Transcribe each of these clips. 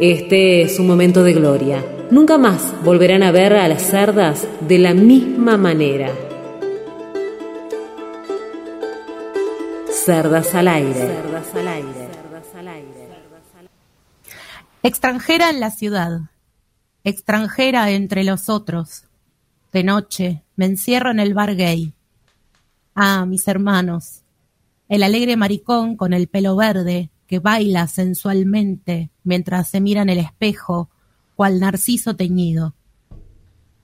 Este es un momento de gloria. Nunca más volverán a ver a las cerdas de la misma manera. Cerdas al aire. Extranjera en la ciudad. Extranjera entre los otros. De noche me encierro en el bar gay. Ah, mis hermanos. El alegre maricón con el pelo verde que baila sensualmente mientras se mira en el espejo, cual narciso teñido.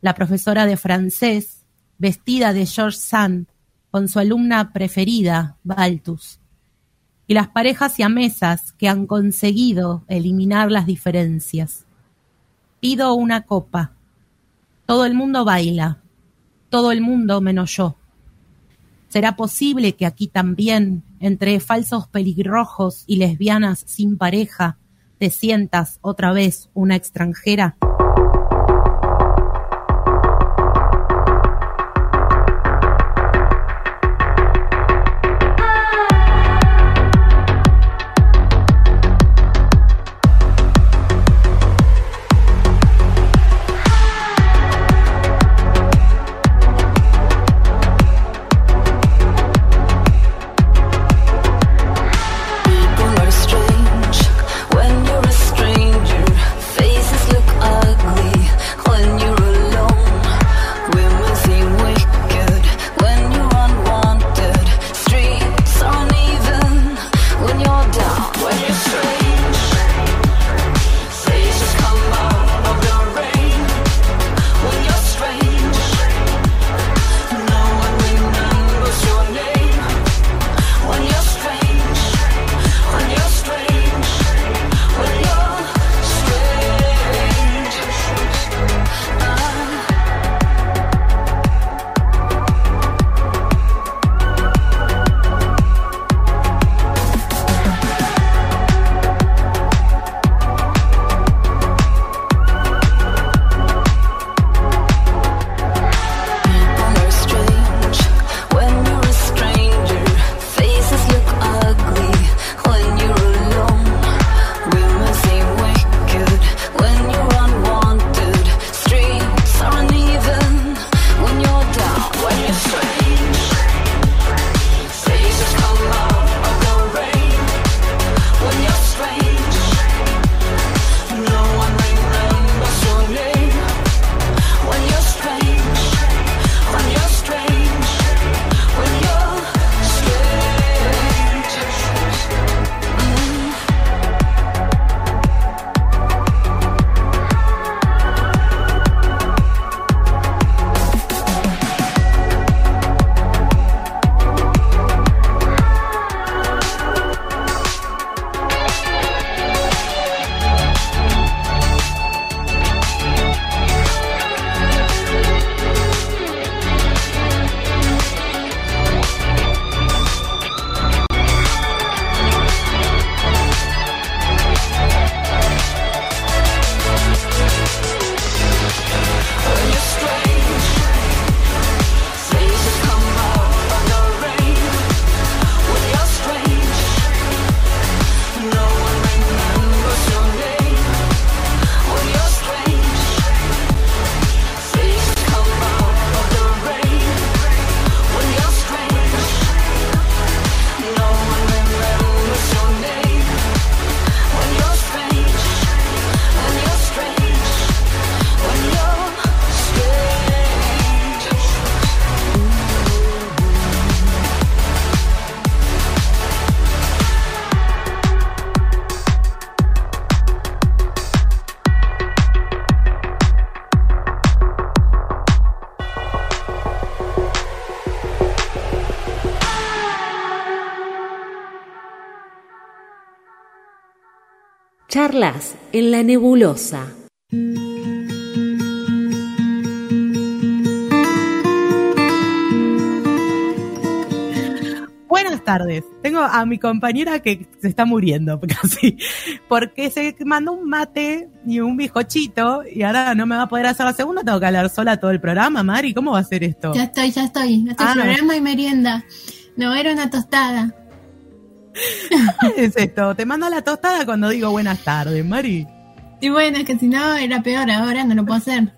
La profesora de francés, vestida de George Sand, con su alumna preferida, Baltus. Y las parejas siamesas que han conseguido eliminar las diferencias. Pido una copa. Todo el mundo baila. Todo el mundo menos yo. ¿Será posible que aquí también, entre falsos pelirrojos y lesbianas sin pareja, te sientas otra vez una extranjera? Charlas en la nebulosa. Buenas tardes. Tengo a mi compañera que se está muriendo casi, porque se mandó un mate y un bizcochito y ahora no me va a poder hacer la segunda, tengo que hablar sola todo el programa, Mari, ¿cómo va a ser esto? Ya estoy, ya estoy. Este Ah. programa y merienda. No era una tostada. ¿Qué es esto? Te mando la tostada cuando digo buenas tardes, Mari. Y bueno, es que si no era peor, ahora no lo puedo hacer.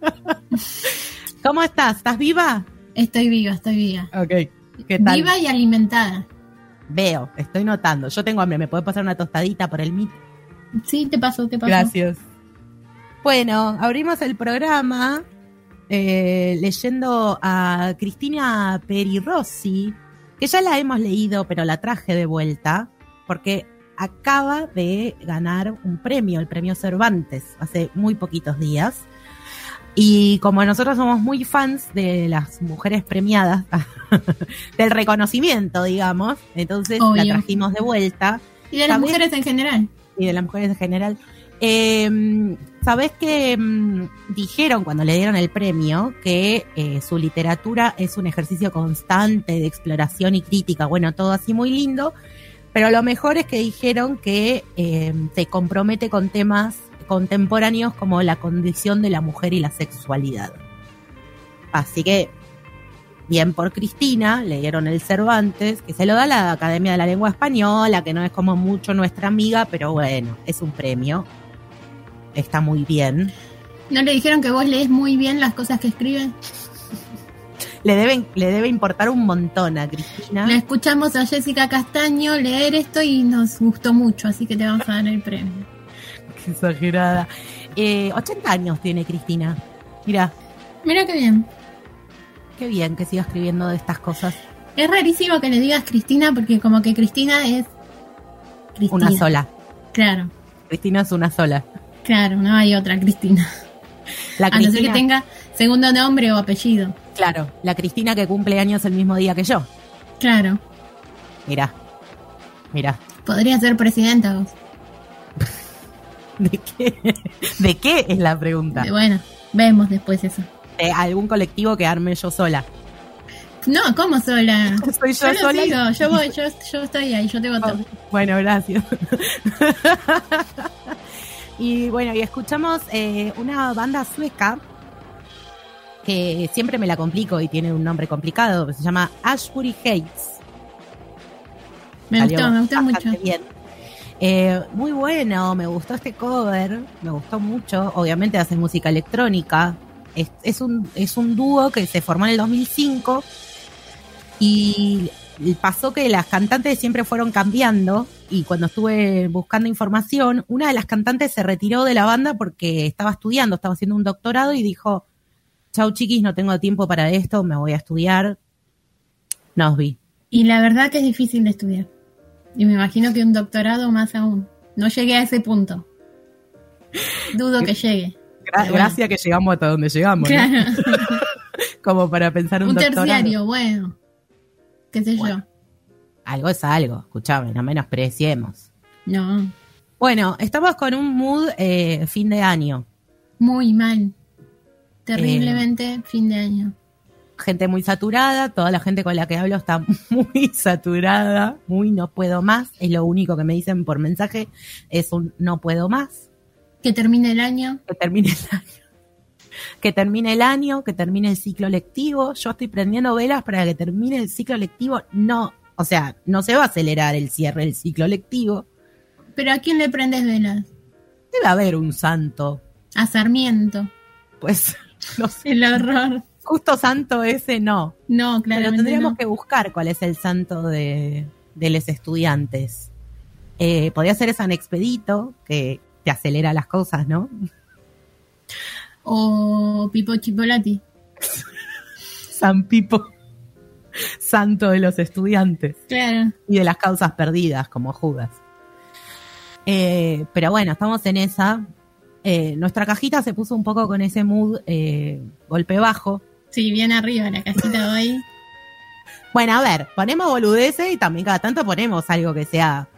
¿Cómo estás? ¿Estás viva? Estoy viva, estoy viva. Ok. ¿Qué tal? Viva y alimentada. Veo, estoy notando. Yo tengo hambre, ¿me puede pasar una tostadita por el mit? Sí, te paso, te paso. Gracias. Bueno, abrimos el programa eh, leyendo a Cristina Perirossi, que ya la hemos leído, pero la traje de vuelta, porque acaba de ganar un premio, el premio Cervantes, hace muy poquitos días. Y como nosotros somos muy fans de las mujeres premiadas, del reconocimiento, digamos, entonces la trajimos de vuelta Y de las mujeres en general. y de las mujeres en general. Eh, Sabés que mm, dijeron cuando le dieron el premio que eh, su literatura es un ejercicio constante de exploración y crítica. Bueno, todo así muy lindo, pero lo mejor es que dijeron que eh, se compromete con temas contemporáneos como la condición de la mujer y la sexualidad. Así que, bien por Cristina, le dieron el Cervantes, que se lo da la Academia de la Lengua Española, que no es como mucho nuestra amiga, pero bueno, es un premio. Está muy bien. ¿No le dijeron que vos lees muy bien las cosas que escriben? Le, deben, le debe importar un montón a Cristina. La escuchamos a Jessica Castaño leer esto y nos gustó mucho, así que te vamos a dar el premio. Qué exagerada. Eh, 80 años tiene Cristina. Mira, Mira qué bien. qué bien que siga escribiendo de estas cosas. Es rarísimo que le digas Cristina porque como que Cristina es Cristina. Una sola. Claro, Cristina es una sola. Claro, no hay otra Cristina. La A no ser que tenga segundo nombre o apellido. claro, la Cristina que cumple años el mismo día que yo. Claro, Mira, mira. podría ser presidenta vos. ¿De qué? ¿De qué es la pregunta? Bueno, vemos después eso. ¿De algún colectivo que arme yo sola? No, ¿cómo sola? Soy yo Yo sola. sigo, yo voy, yo, yo estoy ahí, yo te voto. Bueno, gracias. Y bueno, y escuchamos eh, una banda sueca que siempre me la complico y tiene un nombre complicado, que se llama Ashbury Heights. Me Salió gustó, me gustó mucho. bien. Eh, muy bueno, me gustó este cover, me gustó mucho. Obviamente hace música electrónica. Es, es un, es un dúo que se formó en el 2005 y pasó que las cantantes siempre fueron cambiando y cuando estuve buscando información, una de las cantantes se retiró de la banda porque estaba estudiando, estaba haciendo un doctorado y dijo, chau chiquis, no tengo tiempo para esto, me voy a estudiar. Nos vi. Y la verdad que es difícil de estudiar. Y me imagino que un doctorado más aún. No llegué a ese punto. Dudo que llegue. Gra- Pero bueno. gracias que llegamos hasta donde llegamos, ¿no? Como para pensar un, un doctorado. terciario, bueno. Qué sé Bueno. Algo es algo, escuchame, no menospreciemos. yo. No, Bueno, estamos con un mood eh, fin de año. muy mal. Eh. Terriblemente fin de año. Gente muy saturada, toda la gente con la que hablo está muy saturada, muy no puedo más. Es lo único que me dicen por mensaje, es un no puedo más. Que termine el año. Que termine el año. Que termine el año, que termine el ciclo lectivo. Yo estoy prendiendo velas para que termine el ciclo lectivo. No, o sea, no se va a acelerar el cierre del ciclo lectivo. Pero ¿a quién le prendes velas? Debe haber un santo. A Sarmiento. Pues, no sé. El horror. Justo santo ese no. No, Pero claramente tendríamos no. que buscar cuál es el santo de, de los estudiantes. Eh, podría ser San Expedito, que te acelera las cosas, ¿no? O Pipo Chipolati. San Pipo, santo de los estudiantes Claro. y de las causas perdidas, como Judas. Eh, pero bueno, estamos en esa. Eh, nuestra cajita se puso un poco con ese mood eh, golpe bajo. Sí, bien arriba la cajita hoy. Bueno, a ver, ponemos boludeces y también cada tanto ponemos algo que sea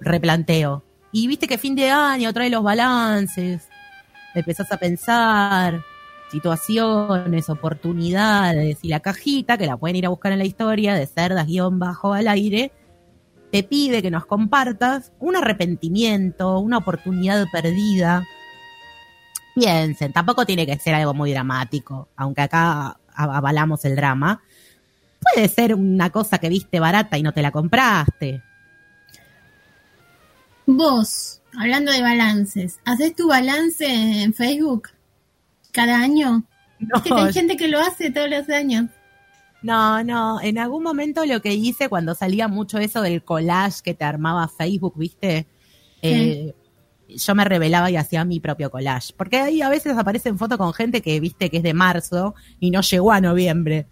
replanteo. Y viste que fin de año trae los balances. Empezás a pensar situaciones, oportunidades y la cajita, que la pueden ir a buscar en la historia de cerdas guion bajo al aire, te pide que nos compartas un arrepentimiento, una oportunidad perdida. Piensen, tampoco tiene que ser algo muy dramático, aunque acá avalamos el drama. Puede ser una cosa que viste barata y no te la compraste. Vos, hablando de balances, ¿haces tu balance en Facebook cada año? No, que hay gente que lo hace todos los años. No, no, en algún momento lo que hice cuando salía mucho eso del collage que te armaba Facebook, ¿viste? Eh, yo me revelaba y hacía mi propio collage. Porque ahí a veces aparecen fotos con gente que viste que es de marzo y no llegó a noviembre,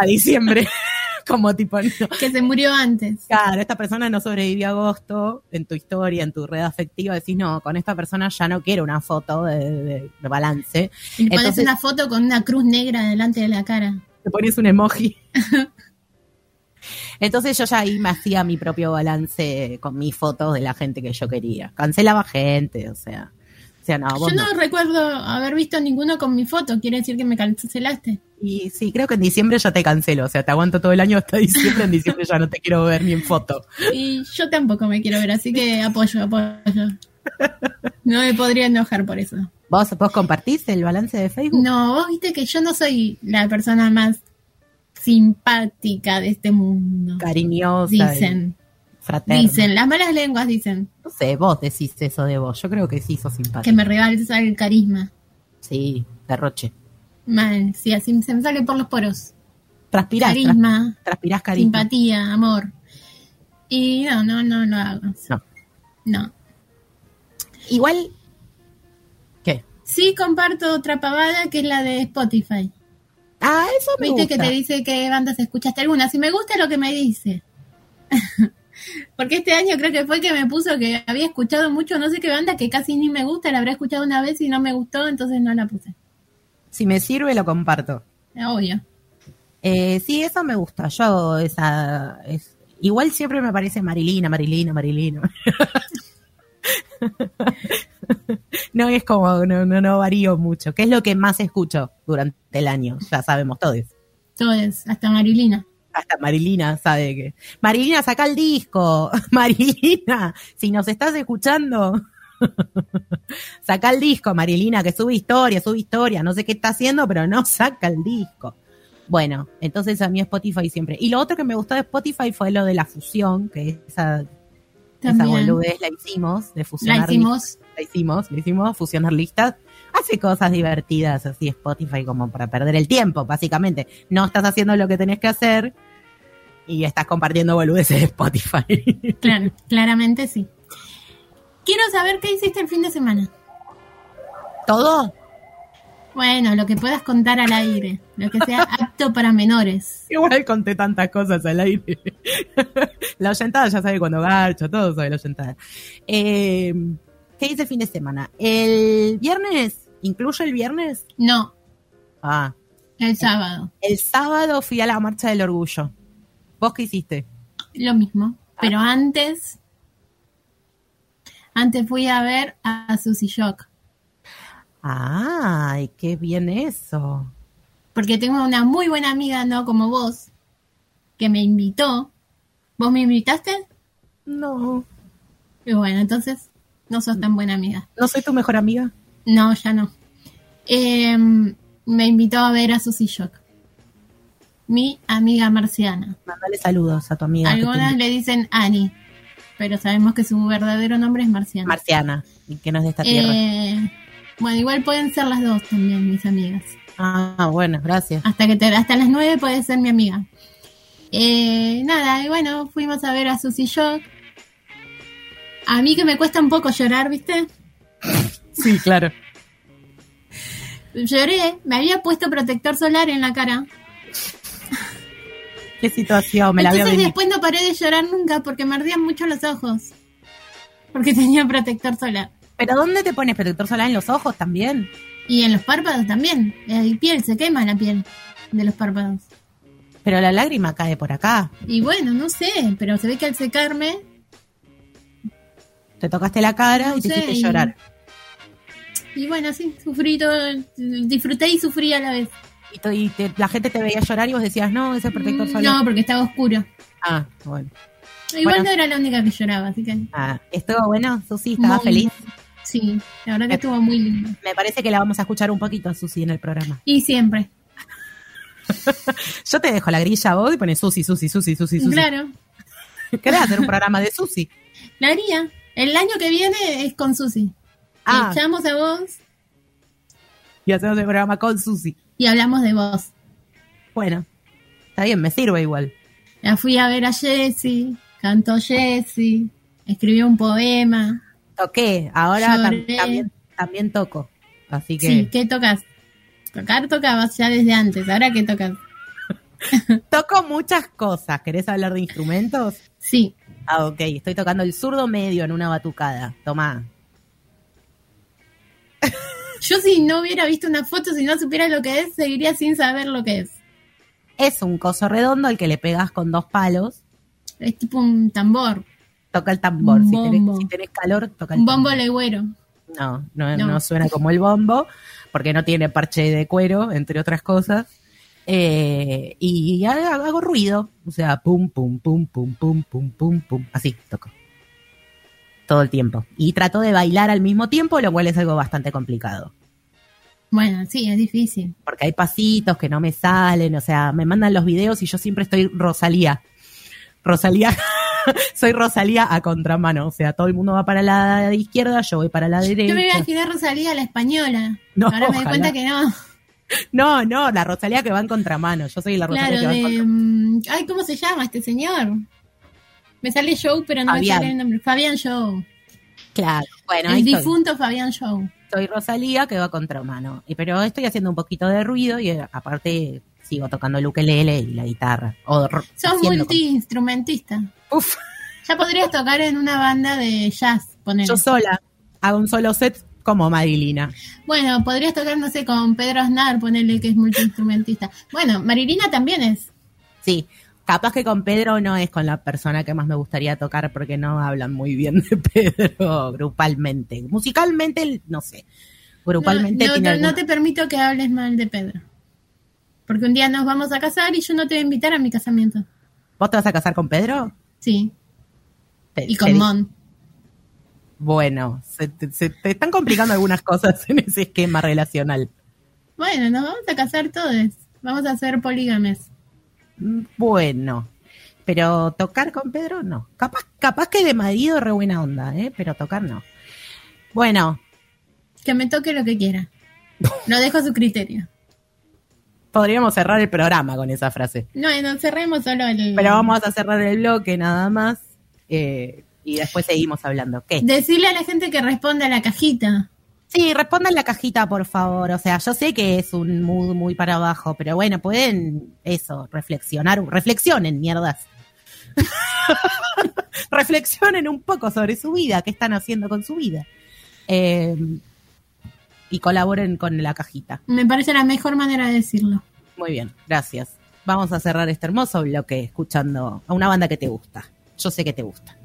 a diciembre. como tipo. Que se murió antes. Claro, esta persona no sobrevivió a agosto. En tu historia, en tu red afectiva, decís, no, con esta persona ya no quiero una foto de, balance. Y pones una foto con una cruz negra delante de la cara te pones un emoji. Entonces yo ya ahí me hacía mi propio balance con mis fotos de la gente que yo quería. Cancelaba gente, o sea. O sea no, yo no, recuerdo haber visto ninguno con mi foto, quiere decir que me cancelaste. Y sí, creo que en diciembre ya te cancelo, o sea, te aguanto todo el año hasta diciembre, en diciembre ya no te quiero ver ni en foto. Y yo tampoco me quiero ver, así que apoyo, apoyo. No me podría enojar por eso. ¿Vos, ¿Vos compartís el balance de Facebook? No, vos viste que yo no soy la persona más simpática de este mundo. Cariñosa. Dicen. Fraterna. Dicen, las malas lenguas dicen. No sé, vos decís eso de vos. Yo creo que sí sos simpática. Que me regales el carisma. Sí, derroche. Mal, sí, así se me sale por los poros. Transpirás. Carisma. transpirás carisma. Simpatía, amor. Y no, no, no, no hago. No. No. Igual Sí, comparto otra pavada que es la de Spotify. Ah, eso me Viste que te dice qué bandas escuchaste algunas. Si me gusta lo que me dice. Porque este año creo que fue que me puso que había escuchado mucho, no sé qué banda, que casi ni me gusta, la habré escuchado una vez y no me gustó, entonces no la puse. Si me sirve, lo comparto. Obvio. Eh, sí, eso me gusta. Yo, esa. Es, igual siempre me parece Marilina, Marilina, Marilina. no es como, no, no, no varío mucho. ¿Qué es lo que más escucho durante el año? Ya sabemos todos. Todos, hasta Marilina. Hasta Marilina sabe que. Marilina, saca el disco. Marilina, si nos estás escuchando, saca el disco, Marilina, que sube historia, sube historia. No sé qué está haciendo, pero no saca el disco. Bueno, entonces a mí Spotify siempre. Y lo otro que me gustó de Spotify fue lo de la fusión, que esa, esa boludez la hicimos, de fusionar. La hicimos la hicimos, la hicimos, fusionar listas. Hace cosas divertidas así Spotify como para perder el tiempo, básicamente. No estás haciendo lo que tenés que hacer y estás compartiendo boludeces de Spotify. Claro, claramente sí. Quiero saber qué hiciste el fin de semana. ¿Todo? Bueno, lo que puedas contar al aire, lo que sea apto para menores. Igual conté tantas cosas al aire. la oyentada ya sabe cuando garcho, todo sabe la oyentada. Eh, ¿Qué hice el fin de semana? ¿El viernes? ¿Incluye el viernes? No. Ah. El sábado. El, sábado fui a la marcha del orgullo. ¿Vos qué hiciste? Lo mismo. Pero ah. antes. Antes fui a ver a Susy Shock. Ay, qué bien eso. Porque tengo una muy buena amiga, no como vos, que me invitó. ¿Vos me invitaste? No. Y bueno, entonces no sos tan buena amiga. ¿No soy tu mejor amiga? No, ya no. Em, me invitó a ver a Susy Shock. Mi amiga marciana. Mándale saludos a tu amiga. Algunas le dicen Annie, pero sabemos que su verdadero nombre es Marciana. Marciana, y que no es de esta tierra. Eh, bueno, igual pueden ser las dos también, mis amigas. Ah, bueno, gracias. Hasta que te, hasta las nueve puede ser mi amiga. Eh, nada, y bueno, fuimos a ver a Susy Shock. A mí que me cuesta un poco llorar, ¿viste? Sí, claro. Lloré, me había puesto protector solar en la cara. Qué situación, me la Entonces después no paré de llorar nunca porque me ardían mucho los ojos. Porque tenía protector solar. ¿Pero dónde te pones protector solar? ¿En los ojos también? Y en los párpados también. La piel, se quema la piel de los párpados. Pero la lágrima cae por acá. Y bueno, no sé, pero se ve que al secarme Te tocaste la cara No y te sé, hiciste y- llorar. Y bueno, sí, sufrí todo, disfruté y sufrí a la vez. Y, te- la gente te veía llorar y vos decías, no, ese protector solar. Mm, No, porque estaba oscuro. Ah, bueno. Igual Bueno. no era la única que lloraba, así que Ah, ¿Estuvo bueno, Susi? ¿Estaba Muy- feliz? sí, la verdad que estuvo muy lindo. Me parece que la vamos a escuchar un poquito a Susi en el programa. Y siempre, Yo te dejo la grilla a vos y pones Susi, Susi, Susi, Susi, Susi. claro, ¿Querés hacer un programa de Susi? la haría. El año que viene es con Susi. Ah. Te echamos a vos Y hacemos el programa con Susi. Y hablamos de vos. Bueno, está bien, me sirve igual. La fui a ver a Jessie, cantó Jessie, escribió un poema. Toqué, ahora tam- también, también toco. Así que Sí, ¿qué tocas? Tocar tocabas ya desde antes, ahora qué tocas. toco muchas cosas. ¿Querés hablar de instrumentos? Sí, Ah, ok. Estoy tocando el zurdo medio en una batucada. Tomá. yo si no hubiera visto una foto, si no supiera lo que es, seguiría sin saber lo que es. Es un coso redondo al que le pegas con dos palos. Es tipo un tambor, Toca el tambor. Un Si tenés, bombo. si tenés calor, toca el un bombo tambor. legüero. No, no, No. no suena como el bombo, porque no tiene parche de cuero, entre otras cosas. Eh, y ha- hago ruido, o sea, pum, pum, pum, pum, pum, pum, pum, pum, así toco. Todo el tiempo. Y trato de bailar al mismo tiempo, lo cual es algo bastante complicado. Bueno, sí, es difícil. Porque hay pasitos que no me salen, o sea, me mandan los videos y yo siempre estoy Rosalía. Rosalía, soy Rosalía a contramano, o sea, todo el mundo va para la izquierda, yo voy para la derecha. Yo me imaginé a Rosalía la española. No, Ahora me doy cuenta que no. No, no, la Rosalía que va en contramano. Yo soy la Rosalía Claro, que va en contramano. mm, Ay, ¿cómo se llama este señor? Me sale Show, pero no Fabián. me sale el nombre. Fabián Show. Claro, bueno, el ahí estoy. difunto Fabián Show. Soy Rosalía que va contramano. Pero estoy haciendo un poquito de ruido y eh, aparte sigo tocando el ukelele y la guitarra. O Sos multi-instrumentista. Uf, Ya podrías tocar en una banda de jazz, poner. yo sola hago un solo set como Marilina. Bueno, podrías tocar, no sé, con Pedro Aznar, ponerle que es multiinstrumentista. Bueno, Marilina también es. Sí, capaz que con Pedro no es con la persona que más me gustaría tocar porque no hablan muy bien de Pedro grupalmente. Musicalmente, no sé. Grupalmente no, no tiene te, no alguna- te permito que hables mal de Pedro. Porque un día nos vamos a casar y yo no te voy a invitar a mi casamiento. ¿Vos te vas a casar con Pedro? Sí, Te- y con Mon. Bueno, se te, se te están complicando algunas cosas en ese esquema relacional. Bueno, nos vamos a casar todos. Vamos a ser polígames. Bueno, pero tocar con Pedro no. Capaz, capaz que de marido re buena onda, ¿eh? Pero tocar no. Bueno, Que me toque lo que quiera. Lo dejo a su criterio. podríamos cerrar el programa con esa frase. No, no cerremos solo el. Pero vamos a cerrar el bloque nada más. eh, y después seguimos hablando. ¿Qué? Decirle a la gente que responda a la cajita. Sí, respondan la cajita, por favor. O sea, yo sé que es un mood muy para abajo, pero bueno, pueden eso, reflexionar. Reflexionen, mierdas. reflexionen un poco sobre su vida, qué están haciendo con su vida. Eh, y colaboren con la cajita. Me parece la mejor manera de decirlo. Muy bien, gracias. Vamos a cerrar este hermoso bloque escuchando a una banda que te gusta. Yo sé que te gusta.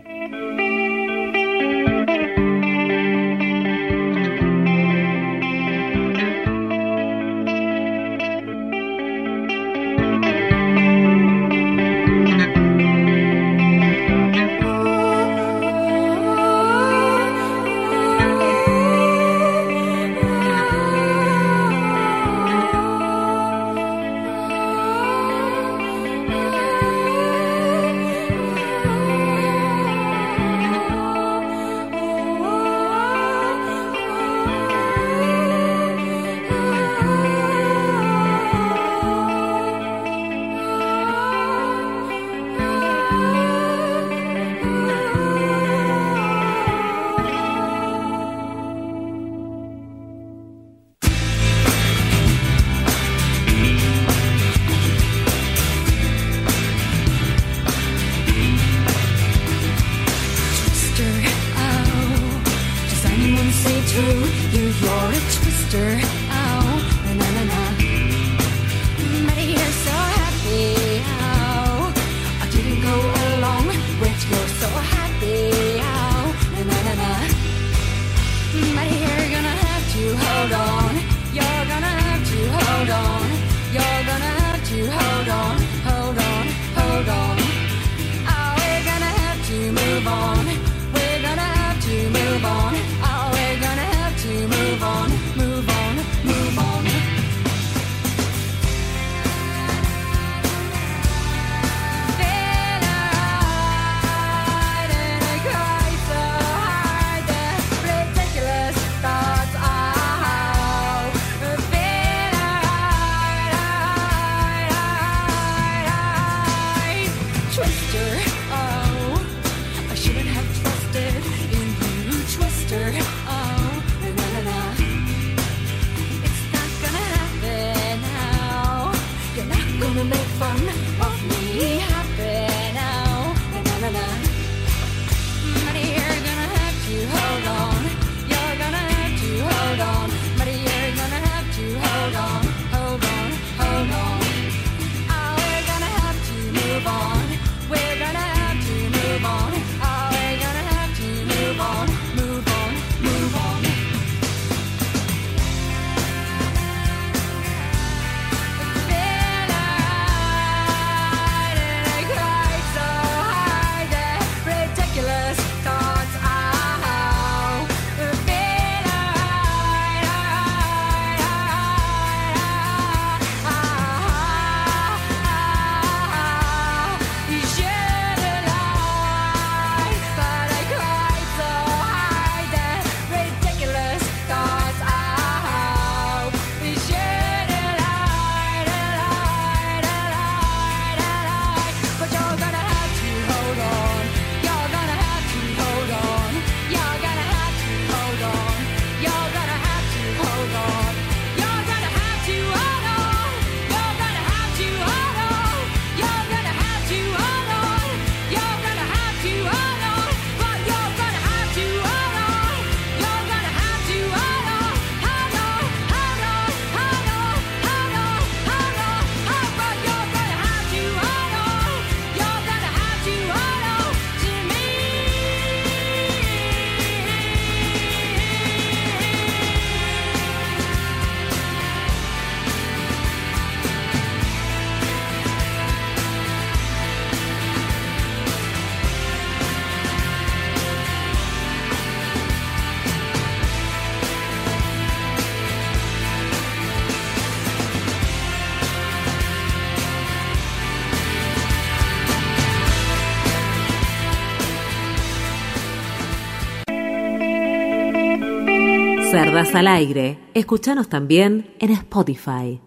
Al aire. Escuchanos también en Spotify.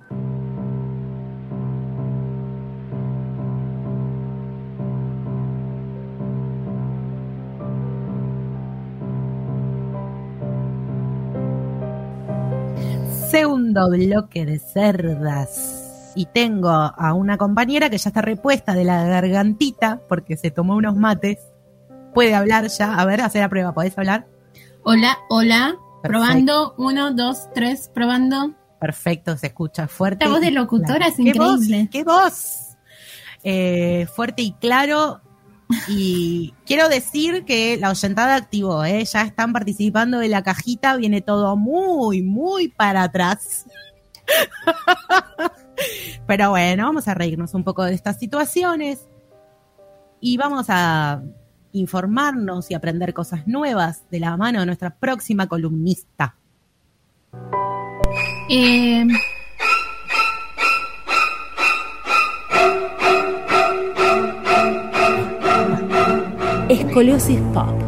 Segundo bloque de cerdas. Y tengo a una compañera que ya está repuesta de la gargantita porque se tomó unos mates. Puede hablar ya. A ver, hacer la prueba. ¿Podés hablar? Hola, hola. Perfecto. Probando, uno, dos, tres, probando. Perfecto, se escucha fuerte. Esta voz de locutora claro. es ¿Qué increíble. voz? ¿Qué voz? Eh, fuerte y claro. Y quiero decir que la oyentada activó, ¿eh? ya están participando de la cajita, viene todo muy, muy para atrás. Pero bueno, vamos a reírnos un poco de estas situaciones y vamos a informarnos y aprender cosas nuevas de la mano de nuestra próxima columnista. Eh, Escoliosis Pop.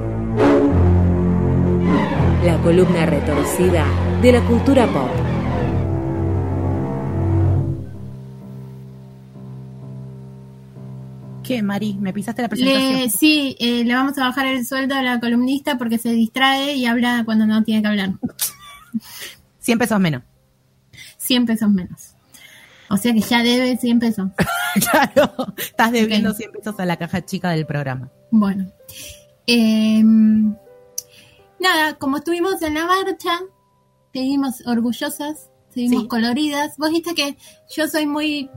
La columna retorcida de la cultura pop. ¿Qué, Mari? ¿Me pisaste la presentación? le, sí, eh, le vamos a bajar el sueldo a la columnista porque se distrae y habla cuando no tiene que hablar. 100 pesos menos. 100 pesos menos. O sea que ya debe 100 pesos. claro, estás debiendo Ok. 100 pesos a la caja chica del programa. Bueno. Eh, nada, como estuvimos en la marcha, seguimos orgullosas, seguimos Sí. coloridas. Vos viste que yo soy muy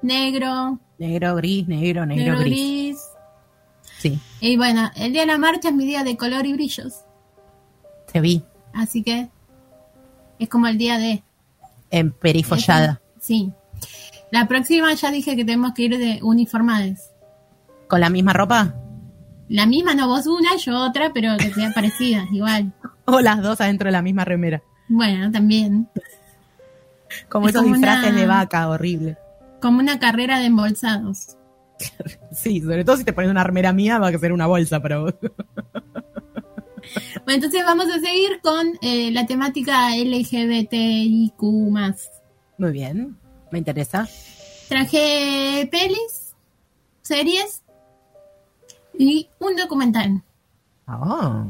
negro, Negro, gris, negro, negro, negro, gris. gris. Sí, Y bueno, el día de la marcha es mi día de color y brillos. te vi Así que es como el día de... en perifollada. Sí. La próxima ya dije que tenemos que ir de uniformadas. ¿Con la misma ropa? La misma, no vos una, yo otra, pero que sea parecida, igual. ¿O las dos adentro de la misma remera? Bueno, también. Como Es esos como disfraces una- de vaca, horrible. Como una carrera de embolsados. Sí, sobre todo si te pones una remera mía va a ser una bolsa para vos. Bueno, entonces vamos a seguir con eh, la temática LGBTIQ+. Muy bien, me interesa. Traje pelis, series y un documental. Oh,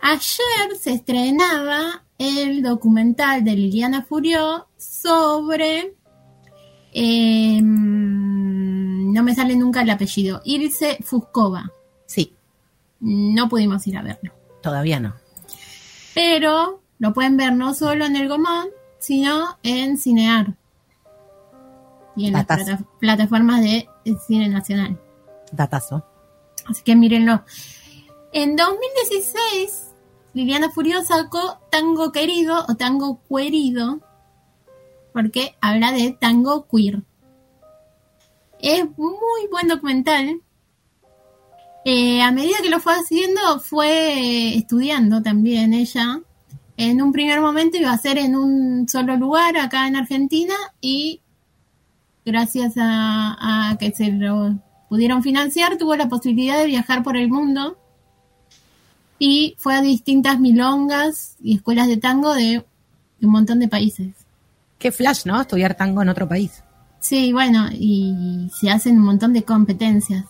Ayer se estrenaba el documental de Liliana Furió sobre Eh, mm, no me sale nunca el apellido. Ilse Fuscova. Sí, No pudimos ir a verlo. todavía no. Pero lo pueden ver no solo en el Gomón, sino en Cinear. Y en las plataformas de cine nacional. Datazo. Así que mírenlo. En 2016, Liliana Furio sacó Tango Querido o Tango Querido, porque habla de tango queer. Es muy buen documental. Eh, a medida que lo fue haciendo, fue estudiando también ella. En un primer momento iba a ser en un solo lugar acá en Argentina y gracias a, a que se lo pudieron financiar, tuvo la posibilidad de viajar por el mundo y fue a distintas milongas y escuelas de tango de un montón de países. Qué flash, ¿no? Estudiar tango en otro país. Sí, bueno, y se hacen un montón de competencias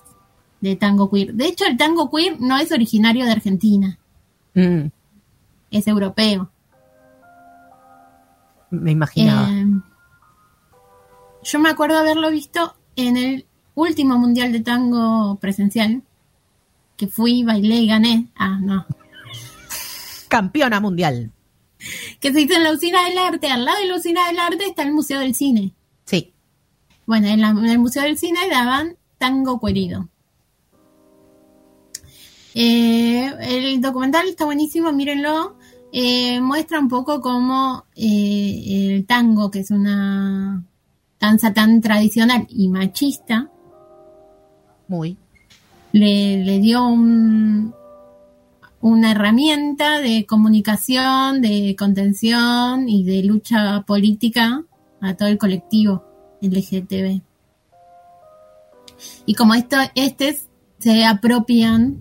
de tango queer. De hecho, el tango queer no es originario de Argentina, Mm, es europeo. me imaginaba. Eh, yo me acuerdo haberlo visto en el último mundial de tango presencial, que fui, bailé y gané. Ah, no. Campeona mundial. Que se hizo en la usina del arte. Al lado de la usina del arte está el Museo del Cine. Sí. Bueno, en, la- en el Museo del Cine daban tango querido. Eh, el documental está buenísimo, mírenlo. Eh, muestra un poco cómo eh, el tango, que es una danza tan tradicional y machista, Muy. le, le dio un- una herramienta de comunicación, de contención y de lucha política a todo el colectivo LGTB. Y como esto, estes se apropian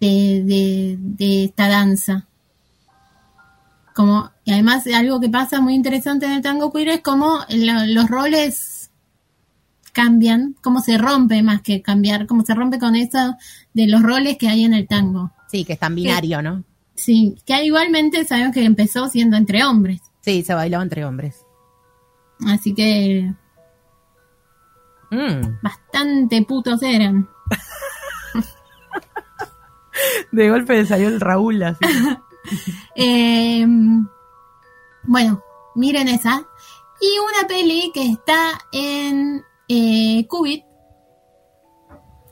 de, de- esta danza. Como, y además algo que pasa muy interesante en el tango queer es como lo- los roles cambian, cómo se rompe más que cambiar, cómo se rompe con eso de los roles que hay en el tango. Sí, que es tan binario, ¿no? Sí, que igualmente sabemos que empezó siendo entre hombres. Sí, se bailaba entre hombres. Así que Mm. bastante putos eran. De golpe le salió el Raúl así. Eh, bueno, miren esa. Y una peli que está en eh, Qubit,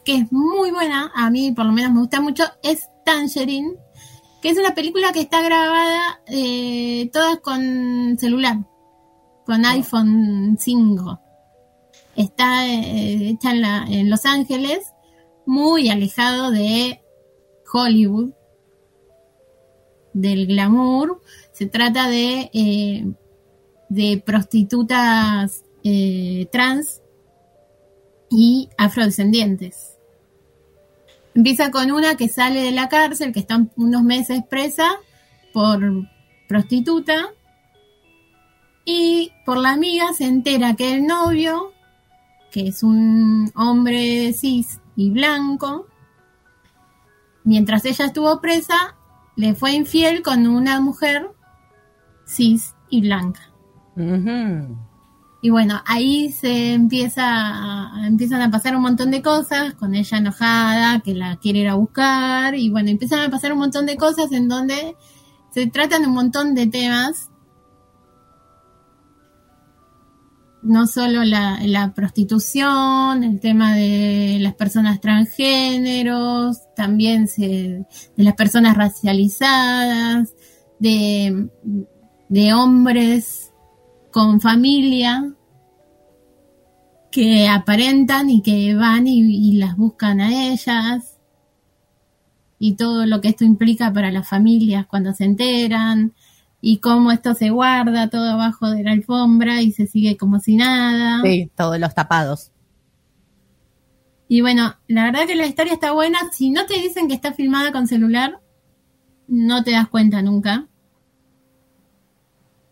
que es muy buena, a mí por lo menos me gusta mucho, es Tangerine, que es una película que está grabada eh, toda con celular, con iPhone 5. Está eh, hecha en, la- en Los Ángeles, muy alejado de Hollywood del glamour. Se trata de, eh, de prostitutas eh, trans y afrodescendientes. Empieza con una que sale de la cárcel, que está unos meses presa por prostituta. Y por la amiga se entera que el novio, que es un hombre cis y blanco, mientras ella estuvo presa, le fue infiel con una mujer cis y blanca. Y bueno, ahí se empieza empiezan a pasar un montón de cosas, con ella enojada, que la quiere ir a buscar, y bueno, empiezan a pasar un montón de cosas en donde se tratan un montón de temas. No solo la, la prostitución, el tema de las personas transgéneros, también se, de las personas racializadas, de, de hombres con familia que aparentan y que van y, y las buscan a ellas y todo lo que esto implica para las familias cuando se enteran y cómo esto se guarda todo abajo de la alfombra y se sigue como si nada. Sí, todos los tapados. Y bueno, la verdad que la historia está buena. Si no te dicen que está filmada con celular, no te das cuenta nunca.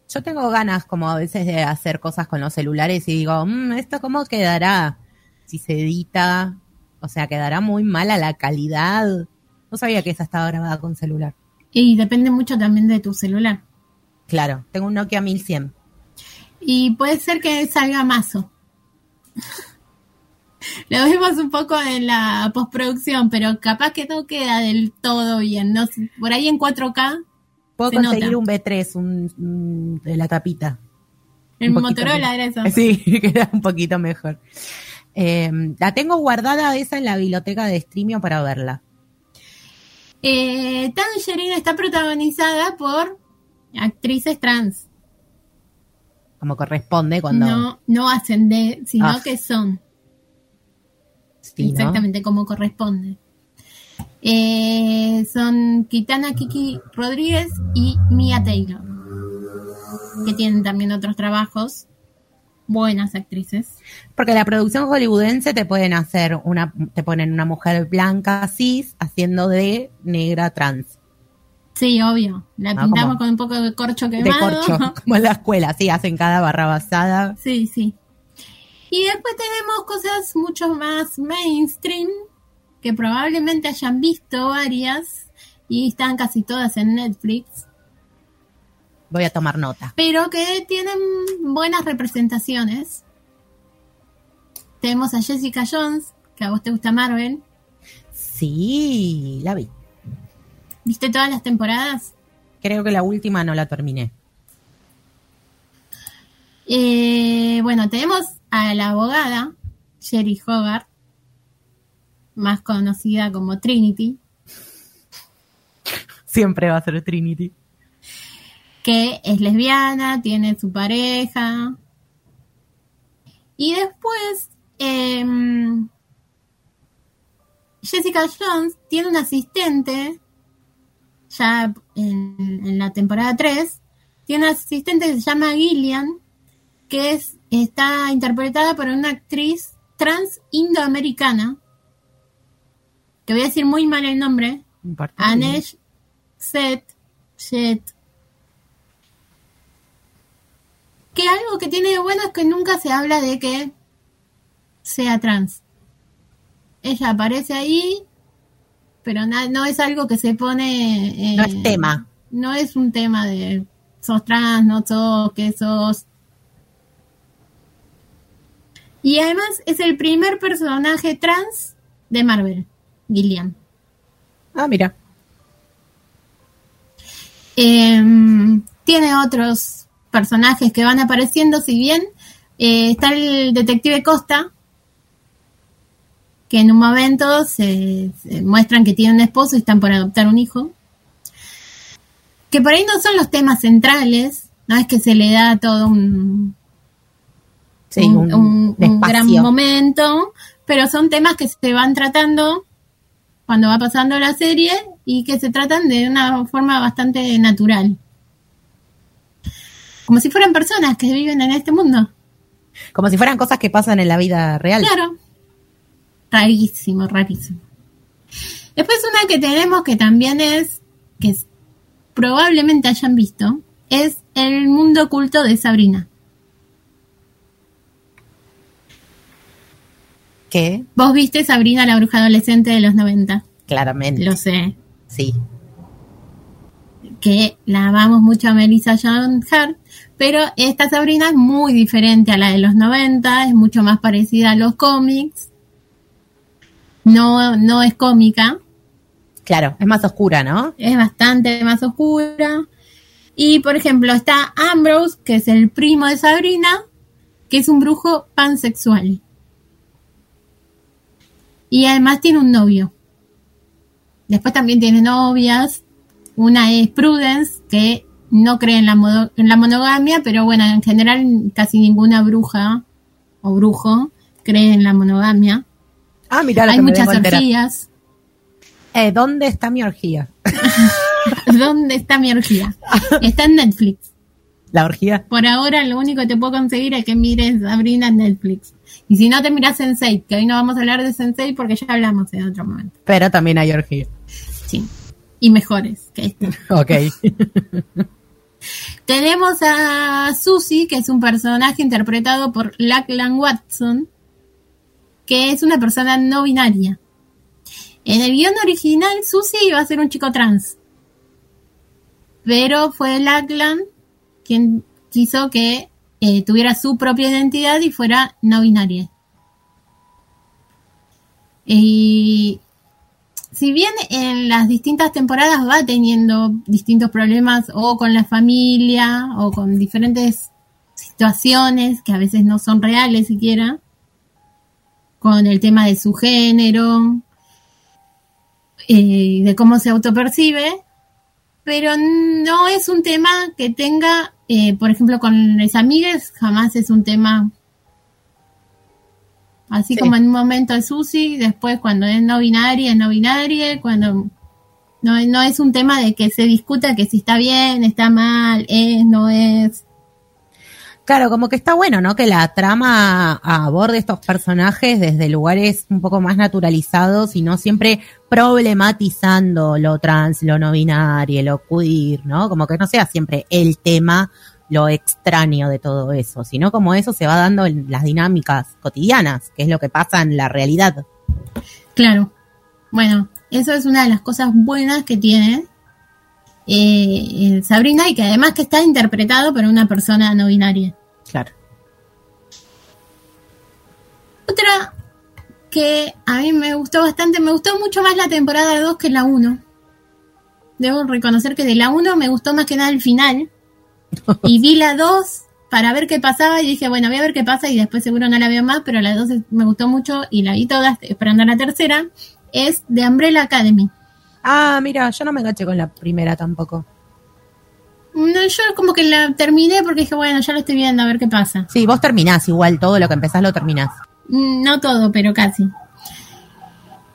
Yo tengo ganas como a veces de hacer cosas con los celulares y digo, "Mm, ¿esto cómo quedará? Si se edita, o sea, quedará muy mala la calidad. No sabía que esa estaba grabada con celular. Y depende mucho también de tu celular. Claro, tengo un Nokia 1100. Y puede ser que salga mazo. Lo vemos un poco en la postproducción, pero capaz que no queda del todo bien. No por ahí en 4K, Puedo Se conseguir nota. un B3, un, un- de la tapita. poquito Motorola era eso. Sí, queda un poquito mejor. Eh, la tengo guardada esa en la biblioteca de Streamio para verla. Eh, Tangerine está protagonizada por actrices trans. Como corresponde cuando. No, no hacen de, sino Ah. que son. Sí, ¿no? Exactamente como corresponde. Eh, son Kitana Kiki Rodríguez y Mia Taylor, que tienen también otros trabajos. Buenas actrices. Porque la producción hollywoodense te pueden hacer una, te ponen una mujer blanca cis haciendo de negra trans. Sí, obvio. La Ah, pintamos con un poco de corcho De quemado. corcho, como en la escuela, sí, hacen cada barra basada. Sí, sí. Y después tenemos cosas mucho más mainstream, que probablemente hayan visto varias, y están casi todas en Netflix, Voy a tomar nota. pero que tienen buenas representaciones. Tenemos a Jessica Jones, que a vos te gusta Marvel. Sí, la vi. ¿Viste todas las temporadas? Creo que la última no la terminé. Eh, bueno, tenemos a la abogada, Sherry Hogarth, más conocida como Trinity. Siempre va a ser Trinity. que es lesbiana, tiene su pareja. Y después, em, Jessica Jones tiene un asistente, ya en, en la temporada 3, tiene un asistente que se llama Gillian, que es, está interpretada por una actriz trans indoamericana, que voy a decir muy mal el nombre. Anesh Set Jet. Que algo que tiene de bueno es que nunca se habla de que sea trans. Ella aparece ahí, pero no es algo que se pone. eh, No es tema. No es un tema de sos trans, no sos, que sos. Y además es el primer personaje trans de Marvel, Gillian. Ah, mira. Eh, tiene otros personajes que van apareciendo, si bien eh, está el detective Costa, que en un momento se, se muestran que tiene un esposo y están por adoptar un hijo. Que por ahí no son los temas centrales, no es que se le da todo un, Sí, un, un, un- un gran momento, pero son temas que se van tratando cuando va pasando la serie y que se tratan de una forma bastante natural. Como si fueran personas que viven en este mundo. Como si fueran cosas que pasan en la vida real. Claro. Rarísimo, rarísimo. Después una que tenemos que también es, que probablemente hayan visto, es el mundo oculto de Sabrina. Que, Vos viste Sabrina la bruja adolescente de los 90, claramente. lo sé. Sí. que la amamos mucho a Melissa John Hart, pero esta Sabrina es muy diferente a la de los 90, es mucho más parecida a los cómics. No, no es cómica, Claro, es más oscura, ¿no? es bastante más oscura. Y por ejemplo, está Ambrose, que es el primo de Sabrina, que es un brujo pansexual. Y además tiene un novio. Después también tiene novias. Una es Prudence, que no cree en la, mono- en la monogamia, pero bueno, en general casi ninguna bruja o brujo cree en la monogamia. Ah, mira Hay muchas orgías. Eh, ¿Dónde está mi orgía? ¿Dónde está mi orgía? Está en Netflix. ¿La orgía? Por ahora lo único que te puedo conseguir es que mires Sabrina en Netflix. Y si no te miras Sensei, que hoy no vamos a hablar de Sensei porque ya hablamos en otro momento. Pero también hay orgía. Sí. Y mejores que esta. Ok. Tenemos a Susie, que es un personaje interpretado por Lachlan Watson, que es una persona no binaria. En el guion original, Susie iba a ser un chico trans. Pero fue Lachlan quien quiso que eh, tuviera su propia identidad y fuera no binaria. Y si bien en las distintas temporadas va teniendo distintos problemas o con la familia o con diferentes situaciones que a veces no son reales siquiera, con el tema de su género, eh, de cómo se autopercibe, pero no es un tema que tenga, eh, por ejemplo, con las amigas, jamás es un tema así Sí. como en un momento es Susi, después cuando es no binaria, es no binaria, cuando no, no es un tema de que se discuta que si está bien, está mal, es, no es. Claro, como que está bueno, ¿no? Que la trama aborde estos personajes desde lugares un poco más naturalizados y no siempre problematizando lo trans, lo no binario, lo queer, ¿no? Como que no sea siempre el tema, lo extraño de todo eso, sino como eso se va dando en las dinámicas cotidianas, que es lo que pasa en la realidad. Claro. Bueno, eso es una de las cosas buenas que tiene eh, Sabrina y que además que está interpretado por una persona no binaria. Claro. Otra que a mí me gustó bastante, me gustó mucho más la temporada 2 que la 1. Debo reconocer que de la 1 me gustó más que nada el final. Y vi la 2 para ver qué pasaba y dije, bueno, voy a ver qué pasa y después seguro no la veo más, pero la 2 es- me gustó mucho y la vi toda esperando a la tercera. Es de Umbrella Academy. Ah, mira, yo no me enganché con la primera tampoco. No, yo como que la terminé porque dije, bueno, ya lo estoy viendo, a ver qué pasa. Sí, vos terminás igual, todo lo que empezás lo terminás. Mm, No todo, pero casi.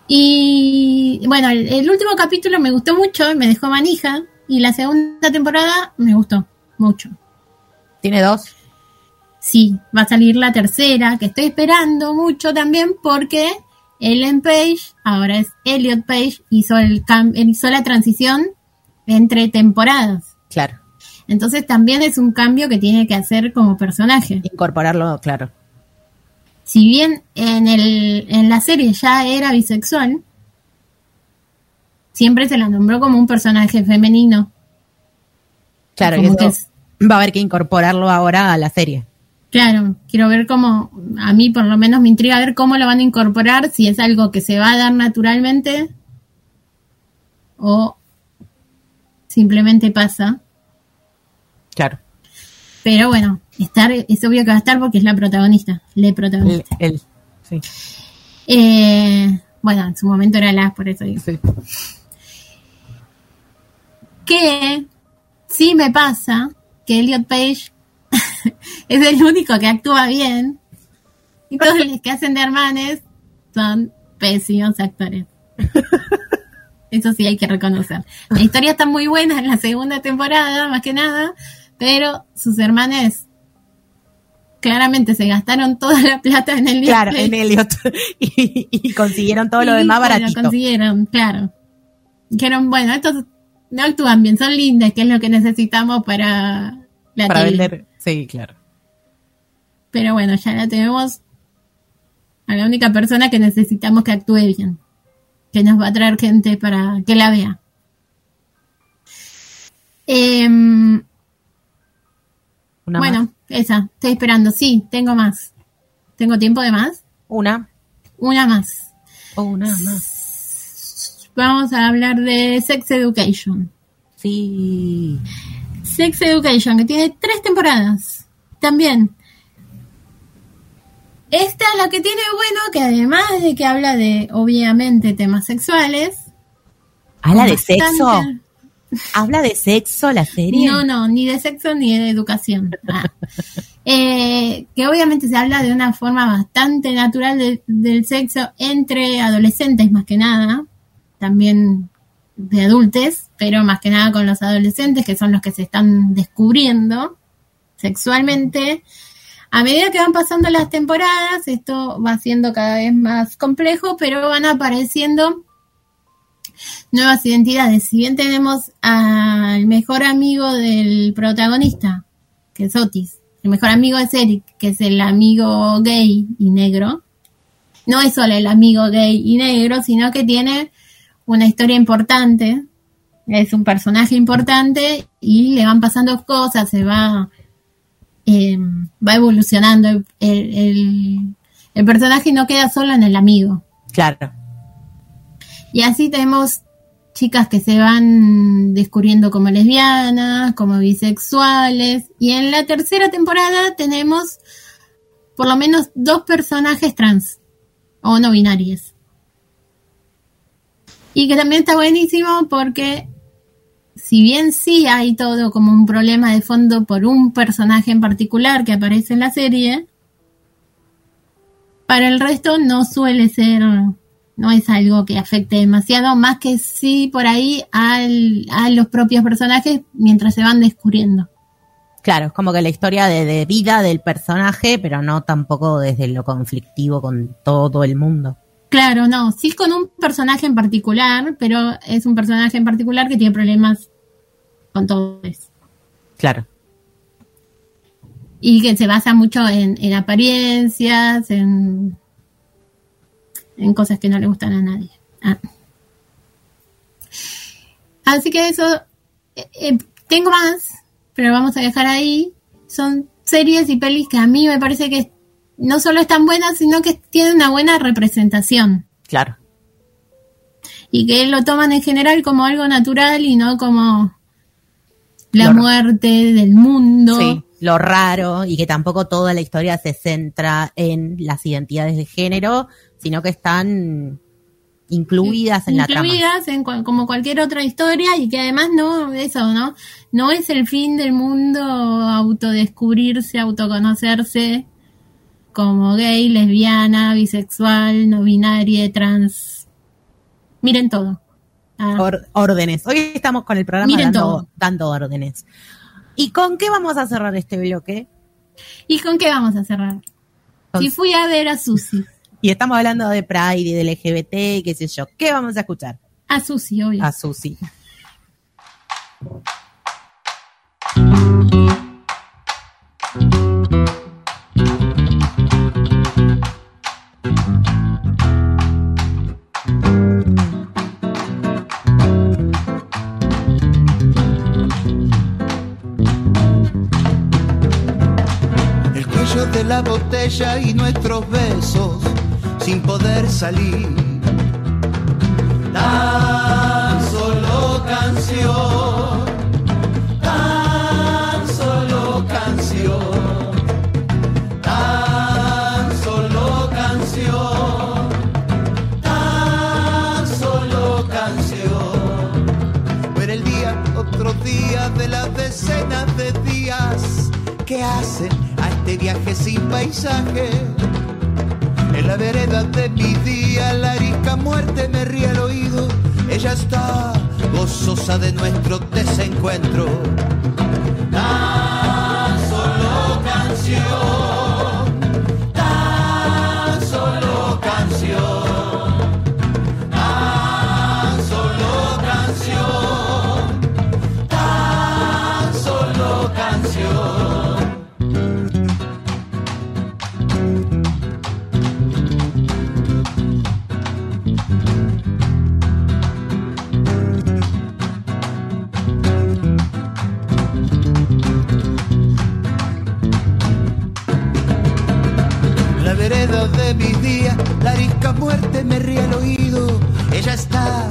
Y bueno, el, el último capítulo me gustó mucho, me dejó manija. Y la segunda temporada me gustó mucho. Tiene dos. Sí, va a salir la tercera, que estoy esperando mucho también porque Ellen Page, ahora es Elliot Page, hizo, el hizo la transición entre temporadas. Claro. Entonces también es un cambio que tiene que hacer como personaje. Incorporarlo, claro. si bien en, el, en la serie ya era bisexual, siempre se la nombró como un personaje femenino. Claro, y eso que es- va a haber que incorporarlo ahora a la serie. Claro, quiero ver cómo, a mí por lo menos me intriga ver cómo lo van a incorporar, si es algo que se va a dar naturalmente o simplemente pasa. Claro. Pero bueno, estar, es obvio que va a estar porque es la protagonista, le Él, protagonista. él. Sí, Eh, bueno, en su momento era la, por eso digo. sí. que sí me pasa que Elliot Page es el único que actúa bien y todos los que hacen de hermanes son pésimos actores. Eso sí hay que reconocer. La historia está muy buena en la segunda temporada, más que nada, pero sus hermanes claramente se gastaron toda la plata en el Claro, en Elliot. y, y consiguieron todo lo demás bueno, baratito. consiguieron, claro. Dijeron, bueno, estos no actúan bien, son lindas, que es lo que necesitamos para la Para tele. vender. Sí, claro. Pero bueno, ya la tenemos a la única persona que necesitamos que actúe bien. Que nos va a traer gente para que la vea. Em, Una bueno, más. esa, estoy esperando. Sí, tengo más. ¿Tengo tiempo de más? Una. Una más. O una más. Vamos a hablar de Sex Education. Sí. Sex Education, que tiene tres temporadas. También. Esta es la que tiene bueno, que además de que habla de, obviamente, temas sexuales. ¿Habla de bastante- sexo? ¿Habla de sexo la serie? No, no, ni de sexo ni de educación. Ah. Eh, que obviamente se habla de una forma bastante natural de- del sexo entre adolescentes, más que nada. También de adultos, pero más que nada con los adolescentes, que son los que se están descubriendo sexualmente. A medida que van pasando las temporadas, esto va siendo cada vez más complejo, pero van apareciendo nuevas identidades. Si bien tenemos al mejor amigo del protagonista, que es Otis, el mejor amigo es Eric, que es el amigo gay y negro. No es solo el amigo gay y negro, sino que tiene una historia importante, es un personaje importante y le van pasando cosas, se va eh, va evolucionando el, el- el personaje y no queda solo en el amigo. Claro. Y así tenemos chicas que se van descubriendo como lesbianas, como bisexuales. Y en la tercera temporada tenemos por lo menos dos personajes trans o no binarios. Y que también está buenísimo porque si bien sí hay todo como un problema de fondo por un personaje en particular que aparece en la serie, para el resto no suele ser, no es algo que afecte demasiado, más que sí por ahí al- a los propios personajes mientras se van descubriendo. Claro, es como que la historia de, de vida del personaje, pero no tampoco desde lo conflictivo con todo el mundo. Claro, no, sí con un personaje en particular, pero es un personaje en particular que tiene problemas con todo eso. Claro. Y que se basa mucho en, en apariencias, en, en cosas que no le gustan a nadie. Ah. Así que eso, eh, eh, tengo más, pero vamos a dejar ahí. Son series y pelis que a mí me parece que no solo están buenas, sino que tienen una buena representación. Claro. Y que lo toman en general como algo natural y no como la Lo- muerte del mundo. Sí, lo raro y que tampoco toda la historia se centra en las identidades de género, sino que están incluidas en la trama. incluidas en cual- como cualquier otra historia y que además no eso no no es el fin del mundo autodescubrirse autoconocerse como gay lesbiana bisexual no binaria trans miren todo Ah, Or- órdenes. Hoy estamos con el programa Miren dando, todo. dando órdenes. ¿Y con qué vamos a cerrar este bloque? y con qué vamos a cerrar Con- si fui a ver a Susi Y estamos hablando de Pride y del LGBT y qué sé yo. ¿Qué vamos a escuchar? a Susi obvio A Susi. La botella y nuestros besos sin poder salir. Tan solo canción, tan solo canción, tan solo canción, tan solo canción. Ver el día, otro día de las decenas de días que hacen este viaje sin paisaje. En la vereda de mi día, la arisca muerte me ríe al oído. Ella está gozosa de nuestro desencuentro. Tan solo canción, tan solo canción, me ríe al oído. Ella está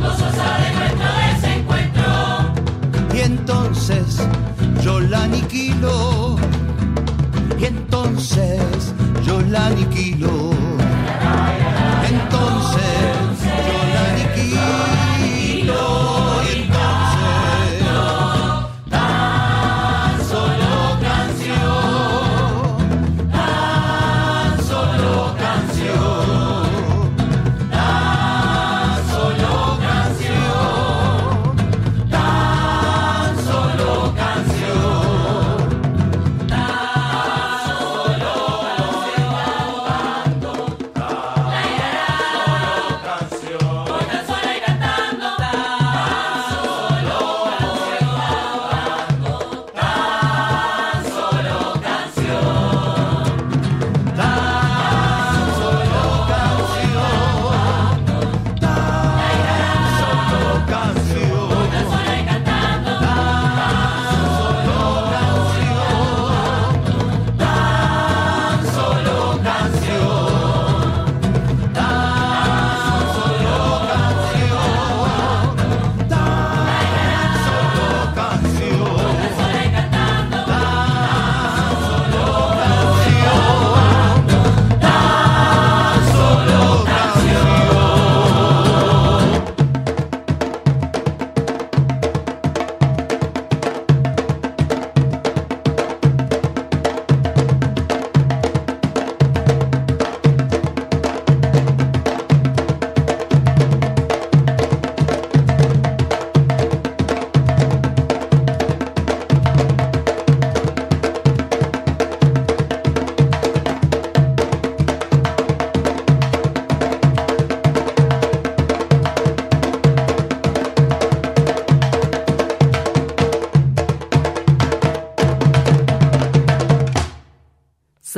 gozosa de nuestro desencuentro. Y entonces yo la aniquilo. Y entonces yo la aniquilo. Entonces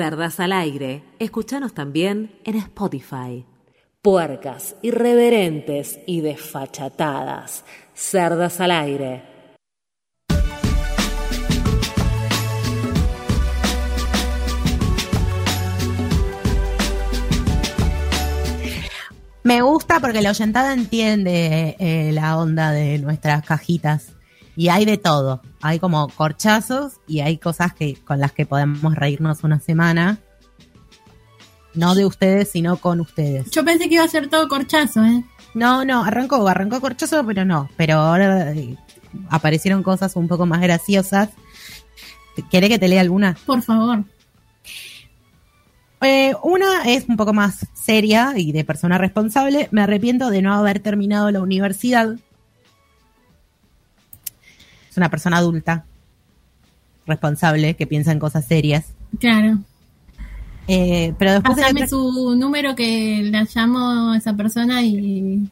Cerdas al aire. Escuchanos también en Spotify. Puercas, irreverentes y desfachatadas. Cerdas al aire. Me gusta porque la oyentada entiende eh, la onda de nuestras cajitas. Y hay de todo. Hay como corchazos y hay cosas que con las que podemos reírnos una semana. No de ustedes, sino con ustedes. Yo pensé que iba a ser todo corchazo, ¿eh? No, no, arrancó, arrancó corchoso, pero no. Pero ahora eh, aparecieron cosas un poco más graciosas. ¿Quiere que te lea alguna? Por favor. Eh, una es un poco más seria y de persona responsable. Me arrepiento de no haber terminado la universidad. Es una persona adulta, responsable, que piensa en cosas serias. Claro. Eh, pero después Pásame su número que la llamo a esa persona y,